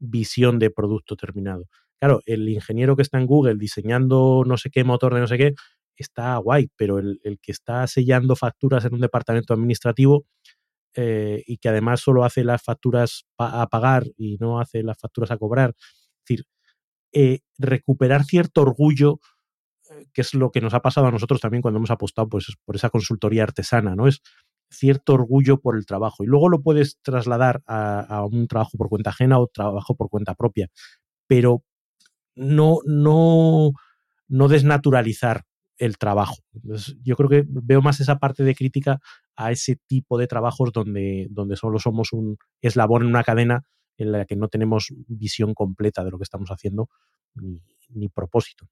visión de producto terminado. Claro, el ingeniero que está en Google diseñando no sé qué motor de no sé qué, está guay, pero el, que está sellando facturas en un departamento administrativo eh, y que además solo hace las facturas a pagar y no hace las facturas a cobrar, es decir, eh, recuperar cierto orgullo que es lo que nos ha pasado a nosotros también cuando hemos apostado pues, por esa consultoría artesana, ¿no? Es cierto orgullo por el trabajo. Y luego lo puedes trasladar a, un trabajo por cuenta ajena o trabajo por cuenta propia. Pero no, no, no desnaturalizar el trabajo. Entonces, yo creo que veo más esa parte de crítica a ese tipo de trabajos donde, donde solo somos un eslabón en una cadena en la que no tenemos visión completa de lo que estamos haciendo ni propósito.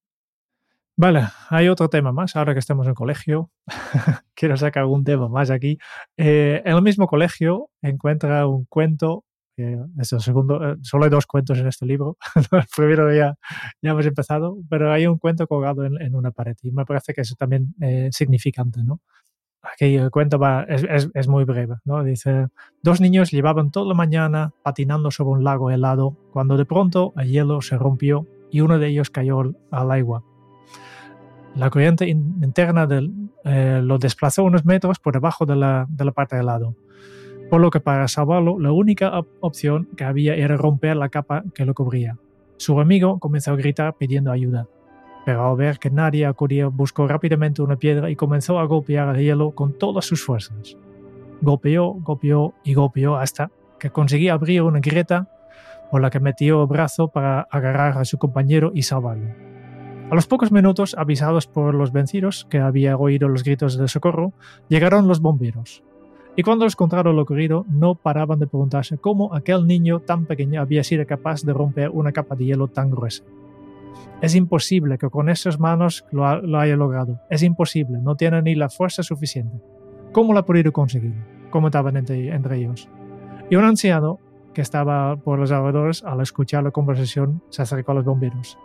Vale, hay otro tema más, ahora que estamos en colegio. Quiero sacar algún tema más aquí. Eh, en el mismo colegio encuentra un cuento, eh, es el segundo, eh, solo hay dos cuentos en este libro, el primero ya, ya hemos empezado, pero hay un cuento colgado en, en una pared y me parece que eso también es significante, ¿no? Aquí el cuento va, es, es, es, muy breve, ¿no? Dice, dos niños llevaban toda la mañana patinando sobre un lago helado, cuando de pronto el hielo se rompió y uno de ellos cayó al agua la corriente interna del, eh, lo desplazó unos metros por debajo de la, de la parte de lado, por lo que para salvarlo la única op opción que había era romper la capa que lo cubría. Su amigo comenzó a gritar pidiendo ayuda, pero al ver que nadie acudía buscó rápidamente una piedra y comenzó a golpear el hielo con todas sus fuerzas. Golpeó, golpeó y golpeó hasta que conseguía abrir una grieta por la que metió el brazo para agarrar a su compañero y salvarlo. A los pocos minutos, avisados por los vencidos, que había oído los gritos de socorro, llegaron los bomberos. Y cuando les contaron lo ocurrido, no paraban de preguntarse cómo aquel niño tan pequeño había sido capaz de romper una capa de hielo tan gruesa. Es imposible que con esas manos lo, ha, lo haya logrado. Es imposible, no tiene ni la fuerza suficiente. ¿Cómo lo ha podido conseguir? Comentaban entre, entre ellos. Y un anciano que estaba por los alrededores, al escuchar la conversación, se acercó a los bomberos.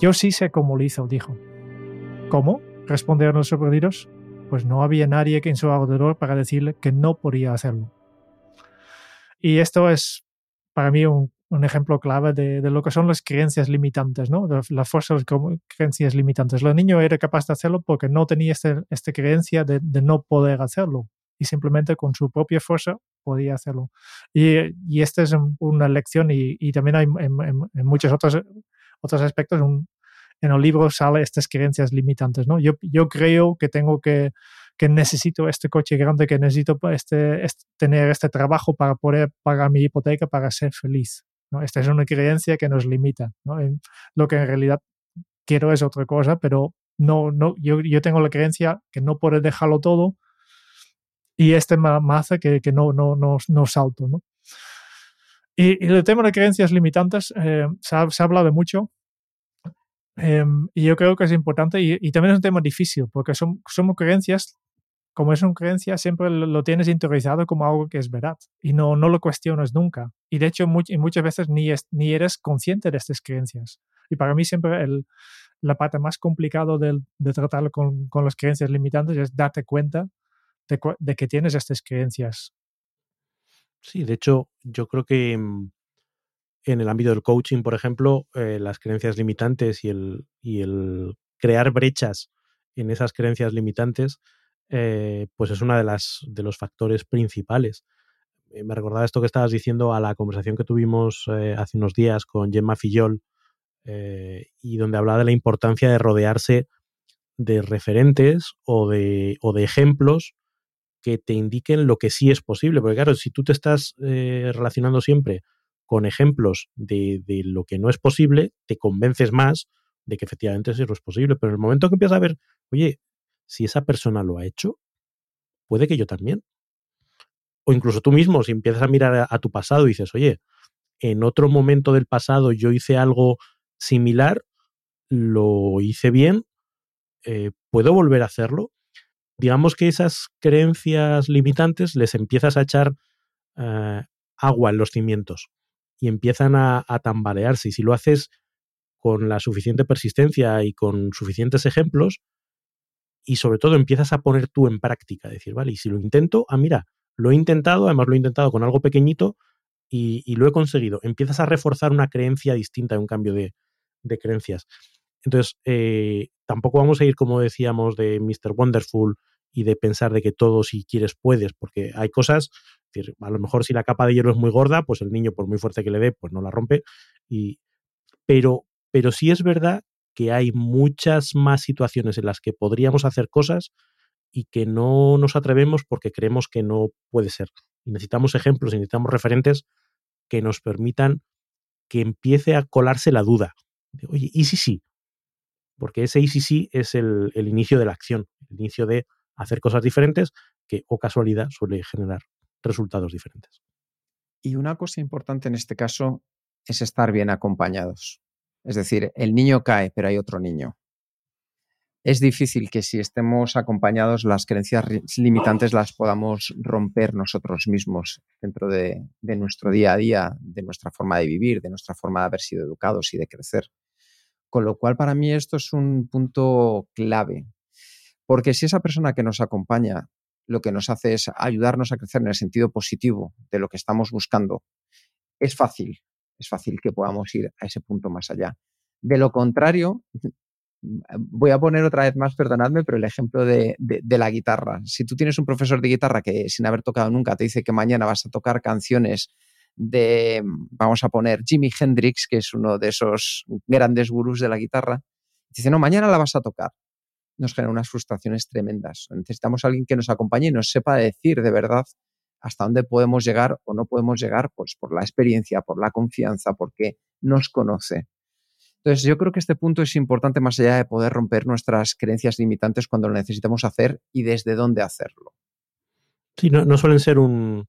Yo sí sé cómo lo hizo, dijo. ¿Cómo? respondieron los sorprendidos. Pues no había nadie en su alrededor para decirle que no podía hacerlo. Y esto es para mí un, ejemplo clave de, lo que son las creencias limitantes, ¿no? De la fuerza de las creencias limitantes. El niño era capaz de hacerlo porque no tenía este, esta creencia de, no poder hacerlo y simplemente con su propia fuerza podía hacerlo. Y, esta es una lección y, y también hay en, muchos otros otros aspectos, un, en el libro sale estas creencias limitantes, ¿no? Yo, yo creo que tengo que, que necesito este coche grande, que necesito este, este, tener este trabajo para poder pagar mi hipoteca para ser feliz. ¿no? Esta es una creencia que nos limita. ¿no? En lo que en realidad quiero es otra cosa, pero no, no, yo, yo tengo la creencia que no puedo dejarlo todo y este me, que, que no, no, no, no salto. ¿no? Y, y, el tema de creencias limitantes eh, se, ha, se, ha, hablado mucho eh, y yo creo que es importante y, y, también es un tema difícil porque son, somos creencias, como es una creencia, siempre lo, lo, tienes interiorizado como algo que es verdad y no, no lo cuestionas nunca. Y de hecho much, muchas veces ni, es, ni eres consciente de estas creencias. Y para mí siempre el, la parte más complicada de, de tratar con, con, las creencias limitantes es darte cuenta de, de, que tienes estas creencias. Sí, de hecho, yo creo que mm, en el ámbito del coaching, por ejemplo, eh, las creencias limitantes y el, y el crear brechas en esas creencias limitantes, eh, pues es uno de, las, de los factores principales. Eh, me recordaba esto que estabas diciendo a la conversación que tuvimos hace unos días con Gemma Fillol y donde hablaba de la importancia de rodearse de referentes o de, o de ejemplos que te indiquen lo que sí es posible. Porque claro, si tú te estás eh, relacionando siempre con ejemplos de, de, lo que no es posible, te convences más de que efectivamente eso es posible. Pero en el momento que empiezas a ver, oye, si esa persona lo ha hecho, puede que yo también. O incluso tú mismo, si empiezas a mirar a, tu pasado y dices, oye, en otro momento del pasado yo hice algo similar, lo hice bien, eh, puedo volver a hacerlo. Digamos que esas creencias limitantes les empiezas a echar eh, agua en los cimientos y empiezan a, tambalearse. Y si lo haces con la suficiente persistencia y con suficientes ejemplos, y sobre todo empiezas a poner tú en práctica, decir, vale, y si lo intento, ah, mira, lo he intentado, además lo he intentado con algo pequeñito y, lo he conseguido. Empiezas a reforzar una creencia distinta, un cambio de, de creencias. Entonces, eh, tampoco vamos a ir, como decíamos, de Mr. Wonderful y de pensar de que todo si quieres puedes, porque hay cosas, decir, a lo mejor si la capa de hielo es muy gorda, pues el niño, por muy fuerte que le dé, pues no la rompe. Y, pero, pero sí es verdad que hay muchas más situaciones en las que podríamos hacer cosas y que no nos atrevemos porque creemos que no puede ser. Y necesitamos ejemplos, necesitamos referentes que nos permitan que empiece a colarse la duda. Oye, ¿y si sí? Porque ese y si sí es el, el, inicio de la acción, el inicio de hacer cosas diferentes que, o casualidad, suele generar resultados diferentes. Y una cosa importante en este caso es estar bien acompañados. Es decir, el niño cae, pero hay otro niño. Es difícil que si estemos acompañados las creencias limitantes las podamos romper nosotros mismos dentro de, de, nuestro día a día, de nuestra forma de vivir, de nuestra forma de haber sido educados y de crecer. Con lo cual, para mí esto es un punto clave, porque si esa persona que nos acompaña lo que nos hace es ayudarnos a crecer en el sentido positivo de lo que estamos buscando, es fácil, es fácil que podamos ir a ese punto más allá. De lo contrario, voy a poner otra vez más, perdonadme, pero el ejemplo de, la guitarra. Si tú tienes un profesor de guitarra que sin haber tocado nunca te dice que mañana vas a tocar canciones de, vamos a poner, Jimi Hendrix, que es uno de esos grandes gurús de la guitarra, dice, no, mañana la vas a tocar. Nos genera unas frustraciones tremendas. Necesitamos a alguien que nos acompañe y nos sepa decir de verdad hasta dónde podemos llegar o no podemos llegar, pues por la experiencia, por la confianza, porque nos conoce. Entonces, yo creo que este punto es importante más allá de poder romper nuestras creencias limitantes cuando lo necesitamos hacer y desde dónde hacerlo. Sí, no, no suelen ser un,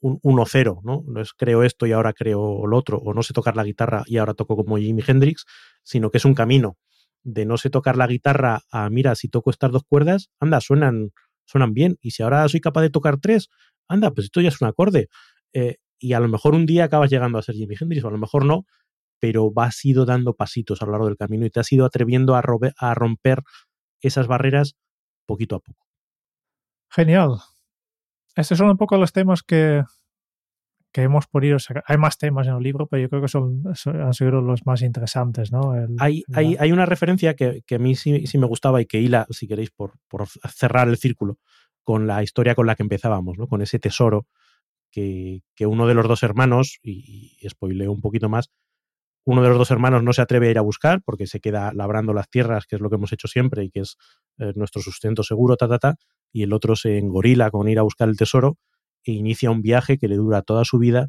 un 1-0, ¿no? No es creo esto y ahora creo lo otro, o no sé tocar la guitarra y ahora toco como Jimi Hendrix, sino que es un camino de no sé tocar la guitarra a mira, si toco estas dos cuerdas, anda, suenan, suenan bien, y si ahora soy capaz de tocar tres, anda, pues esto ya es un acorde. Eh, y a lo mejor un día acabas llegando a ser Jimi Hendrix, o a lo mejor no, pero vas ido dando pasitos a lo largo del camino y te has ido atreviendo a, a romper esas barreras poquito a poco. Genial. Estos son un poco los temas que, que hemos podido sacar. Hay más temas en el libro, pero yo creo que son, son han sido los más interesantes, ¿no? El, hay, la... hay, hay, una referencia que, que a mí sí, sí, me gustaba y que hila, si queréis, por, por, cerrar el círculo con la historia con la que empezábamos, ¿no? Con ese tesoro que, que uno de los dos hermanos, y, y spoileo un poquito más, uno de los dos hermanos no se atreve a ir a buscar porque se queda labrando las tierras, que es lo que hemos hecho siempre y que es eh, nuestro sustento seguro, ta, ta, ta, y el otro se engorila con ir a buscar el tesoro inicia un viaje que le dura toda su vida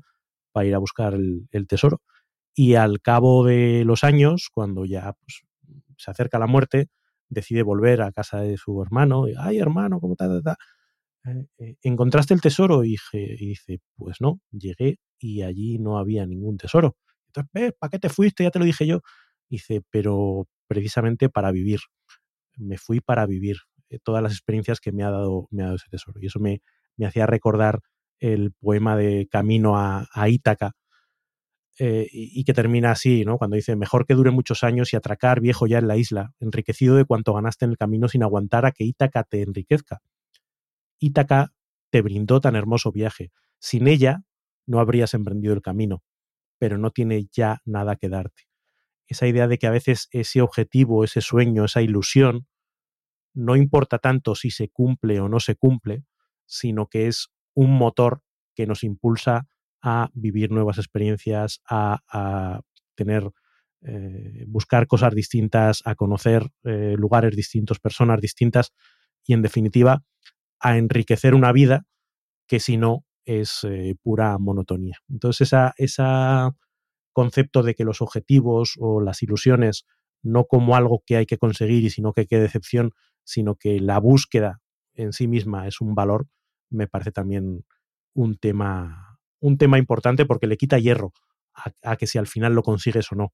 para ir a buscar el, tesoro. Y al cabo de los años, cuando ya pues, se acerca la muerte, decide volver a casa de su hermano. Y, Ay, hermano, ¿cómo ta, ta, ta? Eh, eh, ¿Encontraste el tesoro? Y, y dice, pues no, llegué y allí no había ningún tesoro. Entonces, ¿ves? ¿Para qué te fuiste? Ya te lo dije yo. Dice, pero precisamente para vivir. Me fui para vivir eh, todas las experiencias que me ha dado, me ha dado ese tesoro. Y eso me, me hacía recordar el poema de Camino a, a Ítaca, eh, y, que termina así, ¿no? Cuando dice, mejor que dure muchos años y atracar viejo ya en la isla, enriquecido de cuanto ganaste en el camino sin aguantar a que Ítaca te enriquezca. Ítaca te brindó tan hermoso viaje. Sin ella no habrías emprendido el camino, pero no tiene ya nada que darte. Esa idea de que a veces ese objetivo, ese sueño, esa ilusión, no importa tanto si se cumple o no se cumple, sino que es un motor que nos impulsa a vivir nuevas experiencias, a, tener, eh, buscar cosas distintas, a conocer eh, lugares distintos, personas distintas y, en definitiva, a enriquecer una vida que si no es eh, pura monotonía. Entonces, ese concepto de que los objetivos o las ilusiones no como algo que hay que conseguir y sino que qué decepción, sino que la búsqueda en sí misma es un valor, me parece también un tema, un tema importante porque le quita hierro a, que si al final lo consigues o no.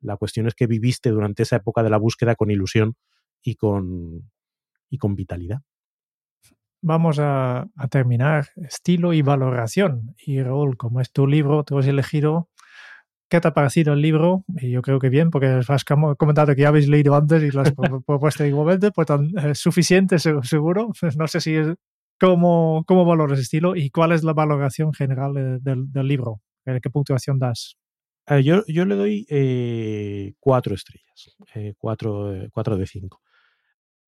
La cuestión es que viviste durante esa época de la búsqueda con ilusión y con, y con vitalidad. Vamos a, a, terminar estilo y valoración. Y Raúl, como es tu libro, te has elegido ¿Qué te ha parecido el libro? Y yo creo que bien, porque has comentado que ya habéis leído antes y lo has propuesto igualmente, pues tan, eh, suficiente seguro. No sé si es, cómo, cómo valoras el estilo y cuál es la valoración general eh, del, del, libro. Eh, ¿Qué puntuación das? yo, yo, le doy cuatro estrellas, cuatro, cuatro, de cinco.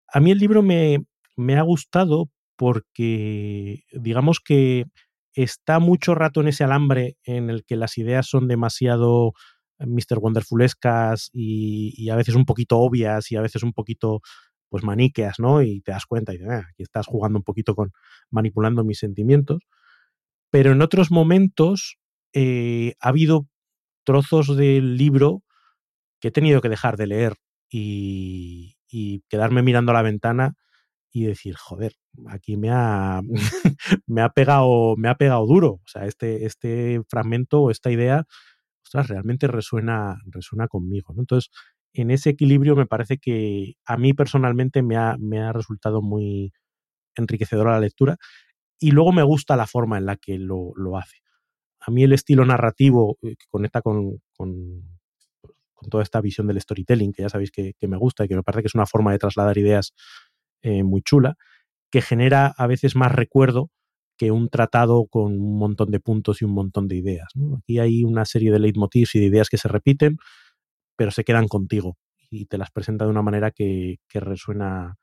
A mí el libro me, me ha gustado porque, digamos que está mucho rato en ese alambre en el que las ideas son demasiado eh, Mr. Wonderfulescas y, y, a veces un poquito obvias y a veces un poquito pues maniqueas, ¿no? Y te das cuenta y dices, ah, aquí estás jugando un poquito con manipulando mis sentimientos. Pero en otros momentos eh, ha habido trozos del libro que he tenido que dejar de leer y, y quedarme mirando a la ventana y decir, joder, aquí me ha, me ha, pegado, me ha pegado duro. O sea, este, este fragmento o esta idea, ostras, realmente resuena, resuena conmigo. ¿no? Entonces, en ese equilibrio me parece que a mí personalmente me ha, resultado muy enriquecedora la lectura. Y luego me gusta la forma en la que lo, hace. A mí el estilo narrativo eh, que conecta con, toda esta visión del storytelling, que ya sabéis que, me gusta y que me parece que es una forma de trasladar ideas eh, muy chula, que genera a veces más recuerdo que un tratado con un montón de puntos y un montón de ideas. Aquí hay una serie de leitmotivs y de ideas que se repiten, pero se quedan contigo y te las presenta de una manera que, resuena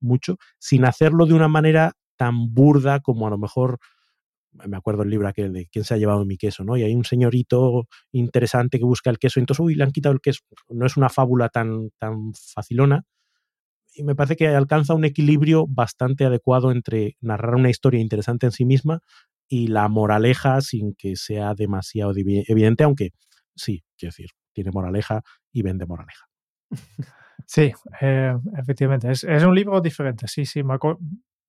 mucho, sin hacerlo de una manera tan burda como a lo mejor me acuerdo el libro aquel de quién se ha llevado mi queso, ¿no? Y hay un señorito interesante que busca el queso, entonces, uy, le han quitado el queso. No es una fábula tan, tan facilona, y me parece que alcanza un equilibrio bastante adecuado entre narrar una historia interesante en sí misma y la moraleja sin que sea demasiado evidente, aunque sí, quiero decir, tiene moraleja y vende moraleja. Sí, eh, efectivamente, es, es, un libro diferente, sí, sí, me ha,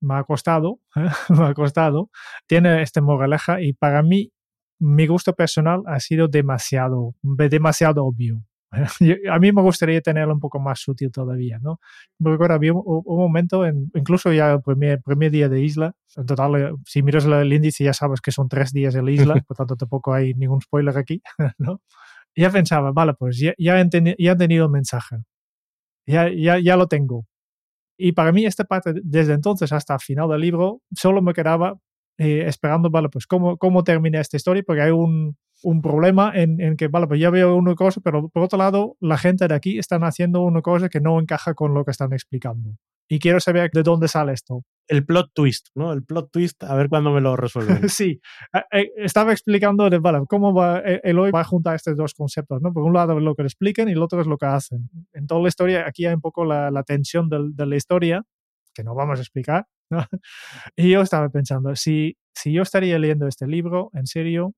me ha costado, me ha costado, tiene este moraleja y para mí mi gusto personal ha sido demasiado, demasiado obvio. a mí me gustaría tenerlo un poco más sutil todavía, ¿no? Recuerdo, había un, un, momento, en, incluso ya el primer, primer día de isla, en total, eh, si miras el índice ya sabes que son tres días en la isla, por tanto tampoco hay ningún spoiler aquí, ¿no? Ya pensaba, vale, pues ya, ya, he, ya he tenido el mensaje, ya, ya, ya lo tengo. Y para mí esta parte, desde entonces hasta el final del libro, solo me quedaba eh, esperando, vale, pues cómo, cómo termina esta historia, porque hay un, un problema en, en, que, vale, pues ya veo una cosa, pero por otro lado, la gente de aquí están haciendo una cosa que no encaja con lo que están explicando. Y quiero saber de dónde sale esto. El plot twist, ¿no? El plot twist, a ver cuándo me lo resuelven. sí, eh, estaba explicando, de, vale, cómo va, eh, Eloy va a juntar estos dos conceptos, ¿no? Por un lado lo que explican y el otro es lo que hacen. En toda la historia, aquí hay un poco la, la tensión de, la historia, que no vamos a explicar, ¿no? Y yo estaba pensando, si, si yo estaría leyendo este libro, en serio,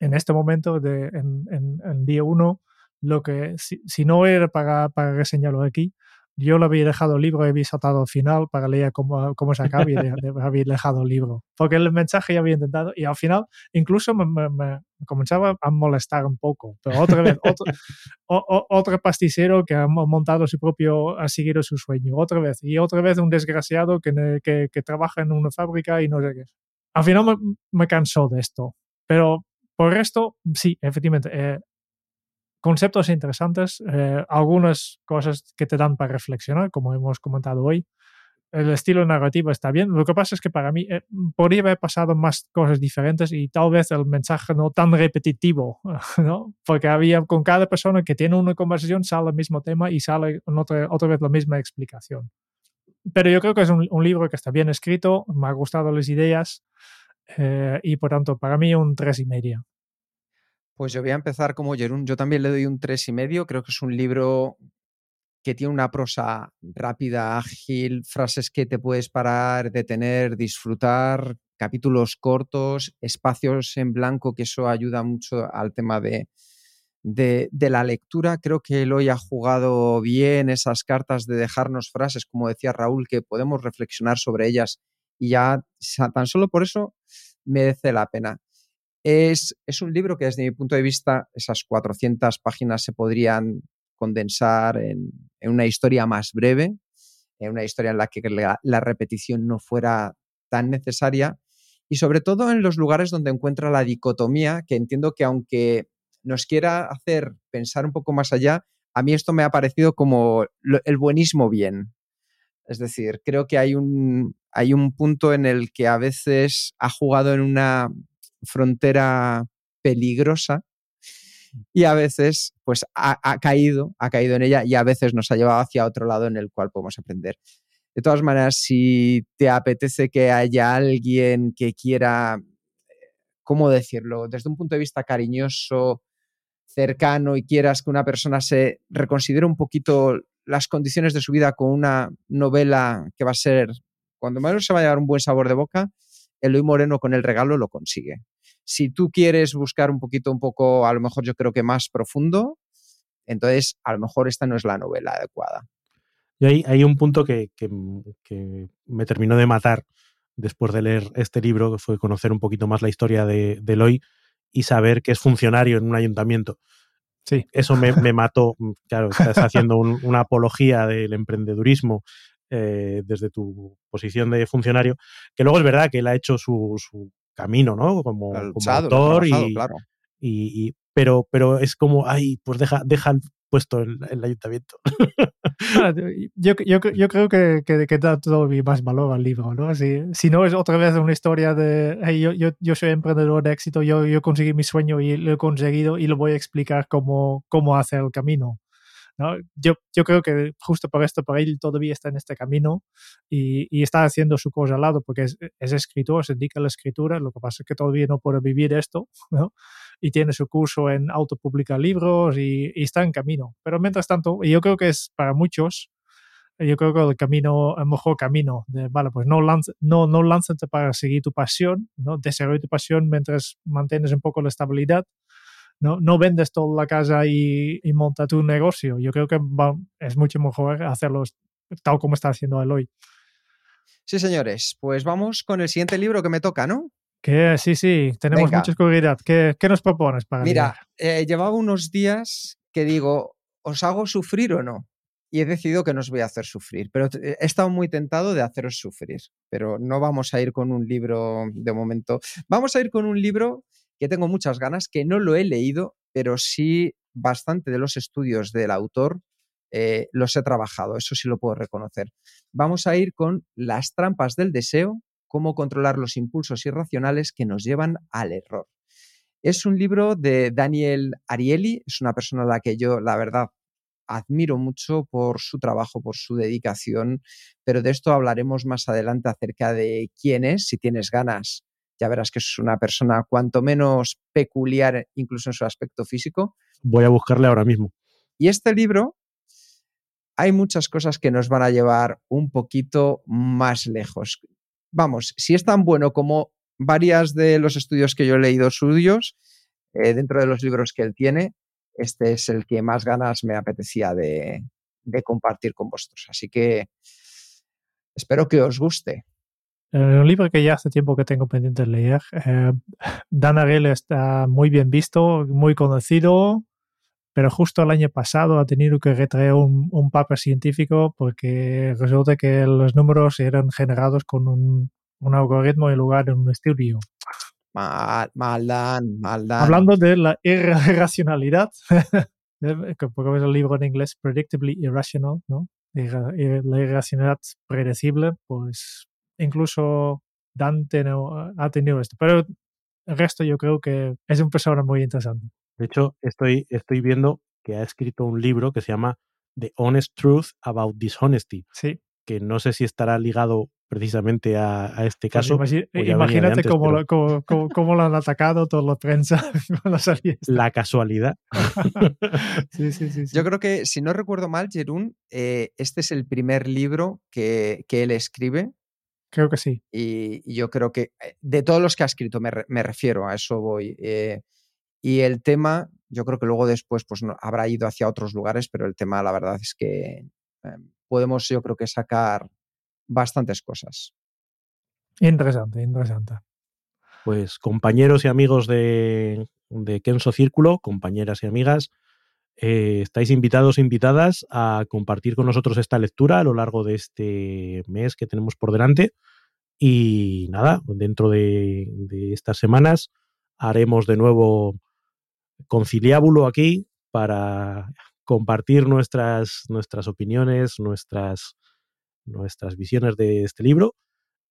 en este momento, de, en, en, día uno, lo que si, si, no era para, para reseñarlo aquí, yo lo había dejado libro había saltado al final para leer cómo, cómo se acaba y de, de, había dejado el libro. Porque el mensaje ya había intentado y al final incluso me, me, me comenzaba a molestar un poco. Pero otra vez, otro, o, otro pasticero que ha montado su propio, ha seguido su sueño. Otra vez. Y otra vez un desgraciado que, que, que trabaja en una fábrica y no sé qué. Al final me, me cansó de esto. Pero por el resto, sí, efectivamente, eh, conceptos interesantes, eh, algunas cosas que te dan para reflexionar, como hemos comentado hoy. El estilo narrativo está bien. Lo que pasa es que para mí eh, podría haber pasado más cosas diferentes y tal vez el mensaje no tan repetitivo, ¿no? Porque había con cada persona que tiene una conversación sale el mismo tema y sale otra, otra vez la misma explicación. Pero yo creo que es un, libro que está bien escrito, me ha gustado las ideas eh, y por tanto para mí un tres y media. Pues yo voy a empezar como Jerún. Yo también le doy un tres y medio. Creo que es un libro que tiene una prosa rápida, ágil, frases que te puedes parar, detener, disfrutar, capítulos cortos, espacios en blanco, que eso ayuda mucho al tema de, de, de, la lectura. Creo que Eloy ha jugado bien esas cartas de dejarnos frases, como decía Raúl, que podemos reflexionar sobre ellas y ya tan solo por eso merece la pena. Es, es, un libro que desde mi punto de vista esas 400 páginas se podrían condensar en, en una historia más breve, en una historia en la que la, repetición no fuera tan necesaria y sobre todo en los lugares donde encuentra la dicotomía, que entiendo que aunque nos quiera hacer pensar un poco más allá, a mí esto me ha parecido como el buenismo bien. Es decir, creo que hay un, hay un punto en el que a veces ha jugado en una frontera peligrosa y a veces pues ha, caído, ha caído en ella y a veces nos ha llevado hacia otro lado en el cual podemos aprender. De todas maneras, si te apetece que haya alguien que quiera, ¿cómo decirlo? Desde un punto de vista cariñoso, cercano y quieras que una persona se reconsidere un poquito las condiciones de su vida con una novela que va a ser, cuando menos se va a llevar un buen sabor de boca, Eloy Moreno con el regalo lo consigue. Si tú quieres buscar un poquito, un poco, a lo mejor yo creo que más profundo, entonces a lo mejor esta no es la novela adecuada. Y hay, hay un punto que, que, que, me terminó de matar después de leer este libro, que fue conocer un poquito más la historia de, de Eloy y saber que es funcionario en un ayuntamiento. Sí. Eso me, me mató. Claro, estás haciendo un, una apología del emprendedurismo eh, desde tu posición de funcionario, que luego es verdad que él ha hecho su, su camino, ¿no? Como, como autor y, claro. y, y, pero, pero es como, ay, pues deja, deja puesto el, el ayuntamiento. yo, yo, yo, creo que, que, que, da todo más valor al libro, ¿no? Si, si no es otra vez una historia de, hey, yo, yo, yo soy emprendedor de éxito, yo, yo conseguí mi sueño y lo he conseguido y lo voy a explicar cómo, cómo hacer el camino. ¿No? Yo, yo creo que justo por esto, por él todavía está en este camino y, y está haciendo su cosa al lado porque es, es, escritor, se dedica a la escritura, lo que pasa es que todavía no puede vivir esto, ¿no? Y tiene su curso en autopublicar libros y, y está en camino. Pero mientras tanto, yo creo que es para muchos, yo creo que el camino, el mejor camino, de, vale, pues no, lanz, no, no lánzate para seguir tu pasión, ¿no? Desarrolla tu pasión mientras mantienes un poco la estabilidad, no, no vendes toda la casa y, y monta tu negocio. Yo creo que va, es mucho mejor hacerlo tal como está haciendo Eloy. Sí, señores, pues vamos con el siguiente libro que me toca, ¿no? Que sí, sí, tenemos Venga. mucha oscuridad. ¿Qué, ¿Qué, nos propones para Mira, eh, llevaba unos días que digo, ¿os hago sufrir o no? Y he decidido que no os voy a hacer sufrir, pero he estado muy tentado de haceros sufrir, pero no vamos a ir con un libro de momento. Vamos a ir con un libro que tengo muchas ganas, que no lo he leído, pero sí bastante de los estudios del autor eh, los he trabajado, eso sí lo puedo reconocer. Vamos a ir con Las trampas del deseo, cómo controlar los impulsos irracionales que nos llevan al error. Es un libro de Daniel Ariely, es una persona a la que yo, la verdad, admiro mucho por su trabajo, por su dedicación, pero de esto hablaremos más adelante acerca de quién es, si tienes ganas. Ya verás que es una persona cuanto menos peculiar, incluso en su aspecto físico. Voy a buscarle ahora mismo. Y este libro, hay muchas cosas que nos van a llevar un poquito más lejos. Vamos, si es tan bueno como varias de los estudios que yo he leído suyos, eh, dentro de los libros que él tiene, este es el que más ganas me apetecía de, de compartir con vosotros. Así que espero que os guste. Un libro que ya hace tiempo que tengo pendiente de leer. Eh, Dan Ariely está muy bien visto, muy conocido, pero justo el año pasado ha tenido que retraer un, un paper científico porque resulta que los números eran generados con un, un algoritmo en lugar de un estudio. Mal, mal dan, mal dan. Hablando de la irracionalidad, porque es el libro en inglés Predictably Irrational, ¿no? La irracionalidad predecible, pues incluso Dante no ha tenido esto. Pero el resto yo creo que es un persona muy interesante. De hecho, estoy, estoy viendo que ha escrito un libro que se llama The Honest Truth About Dishonesty, Sí. que no sé si estará ligado precisamente a, a este Pues caso. imagi- ya venía de imagínate antes, cómo, pero lo, cómo, cómo- cómo lo han atacado toda la prensa la casualidad. Sí, sí, sí. sí. Yo creo que, si no recuerdo mal, Jerún, eh, este es el primer libro que, que él escribe Creo que sí. y, y yo creo que eh, de todos los que ha escrito, me, re- me refiero, a eso voy. eh, y el tema, yo creo que luego después pues, no- habrá ido hacia otros lugares, pero el tema, la verdad es que eh, podemos, yo creo que sacar bastantes cosas. Interesante, interesante. Pues compañeros y amigos de, de Kenso Círculo, compañeras y amigas, eh, estáis invitados invitadas a compartir con nosotros esta lectura a lo largo de este mes que tenemos por delante. Y nada, dentro de, de estas semanas haremos de nuevo conciliábulo aquí para compartir nuestras, nuestras opiniones, nuestras, nuestras visiones de este libro.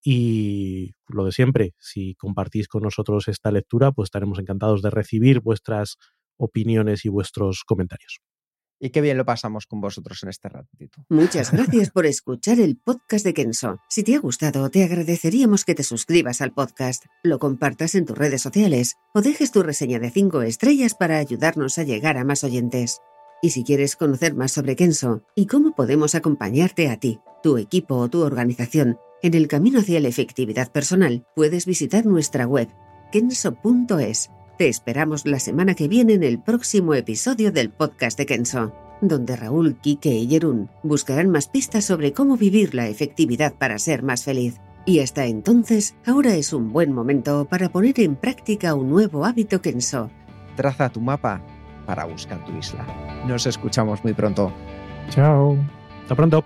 Y lo de siempre, si compartís con nosotros esta lectura, pues estaremos encantados de recibir vuestras opiniones y vuestros comentarios. Y qué bien lo pasamos con vosotros en este ratito. Muchas gracias por escuchar el podcast de Kenso. Si te ha gustado, te agradeceríamos que te suscribas al podcast, lo compartas en tus redes sociales o dejes tu reseña de 5 estrellas para ayudarnos a llegar a más oyentes. Y si quieres conocer más sobre Kenso y cómo podemos acompañarte a ti, tu equipo o tu organización en el camino hacia la efectividad personal, puedes visitar nuestra web kenso.es. Te esperamos la semana que viene en el próximo episodio del podcast de Kenso, donde Raúl, Quique y Jerún buscarán más pistas sobre cómo vivir la efectividad para ser más feliz. Y hasta entonces, ahora es un buen momento para poner en práctica un nuevo hábito Kenso. Traza tu mapa para buscar tu isla. Nos escuchamos muy pronto. Chao. Hasta pronto.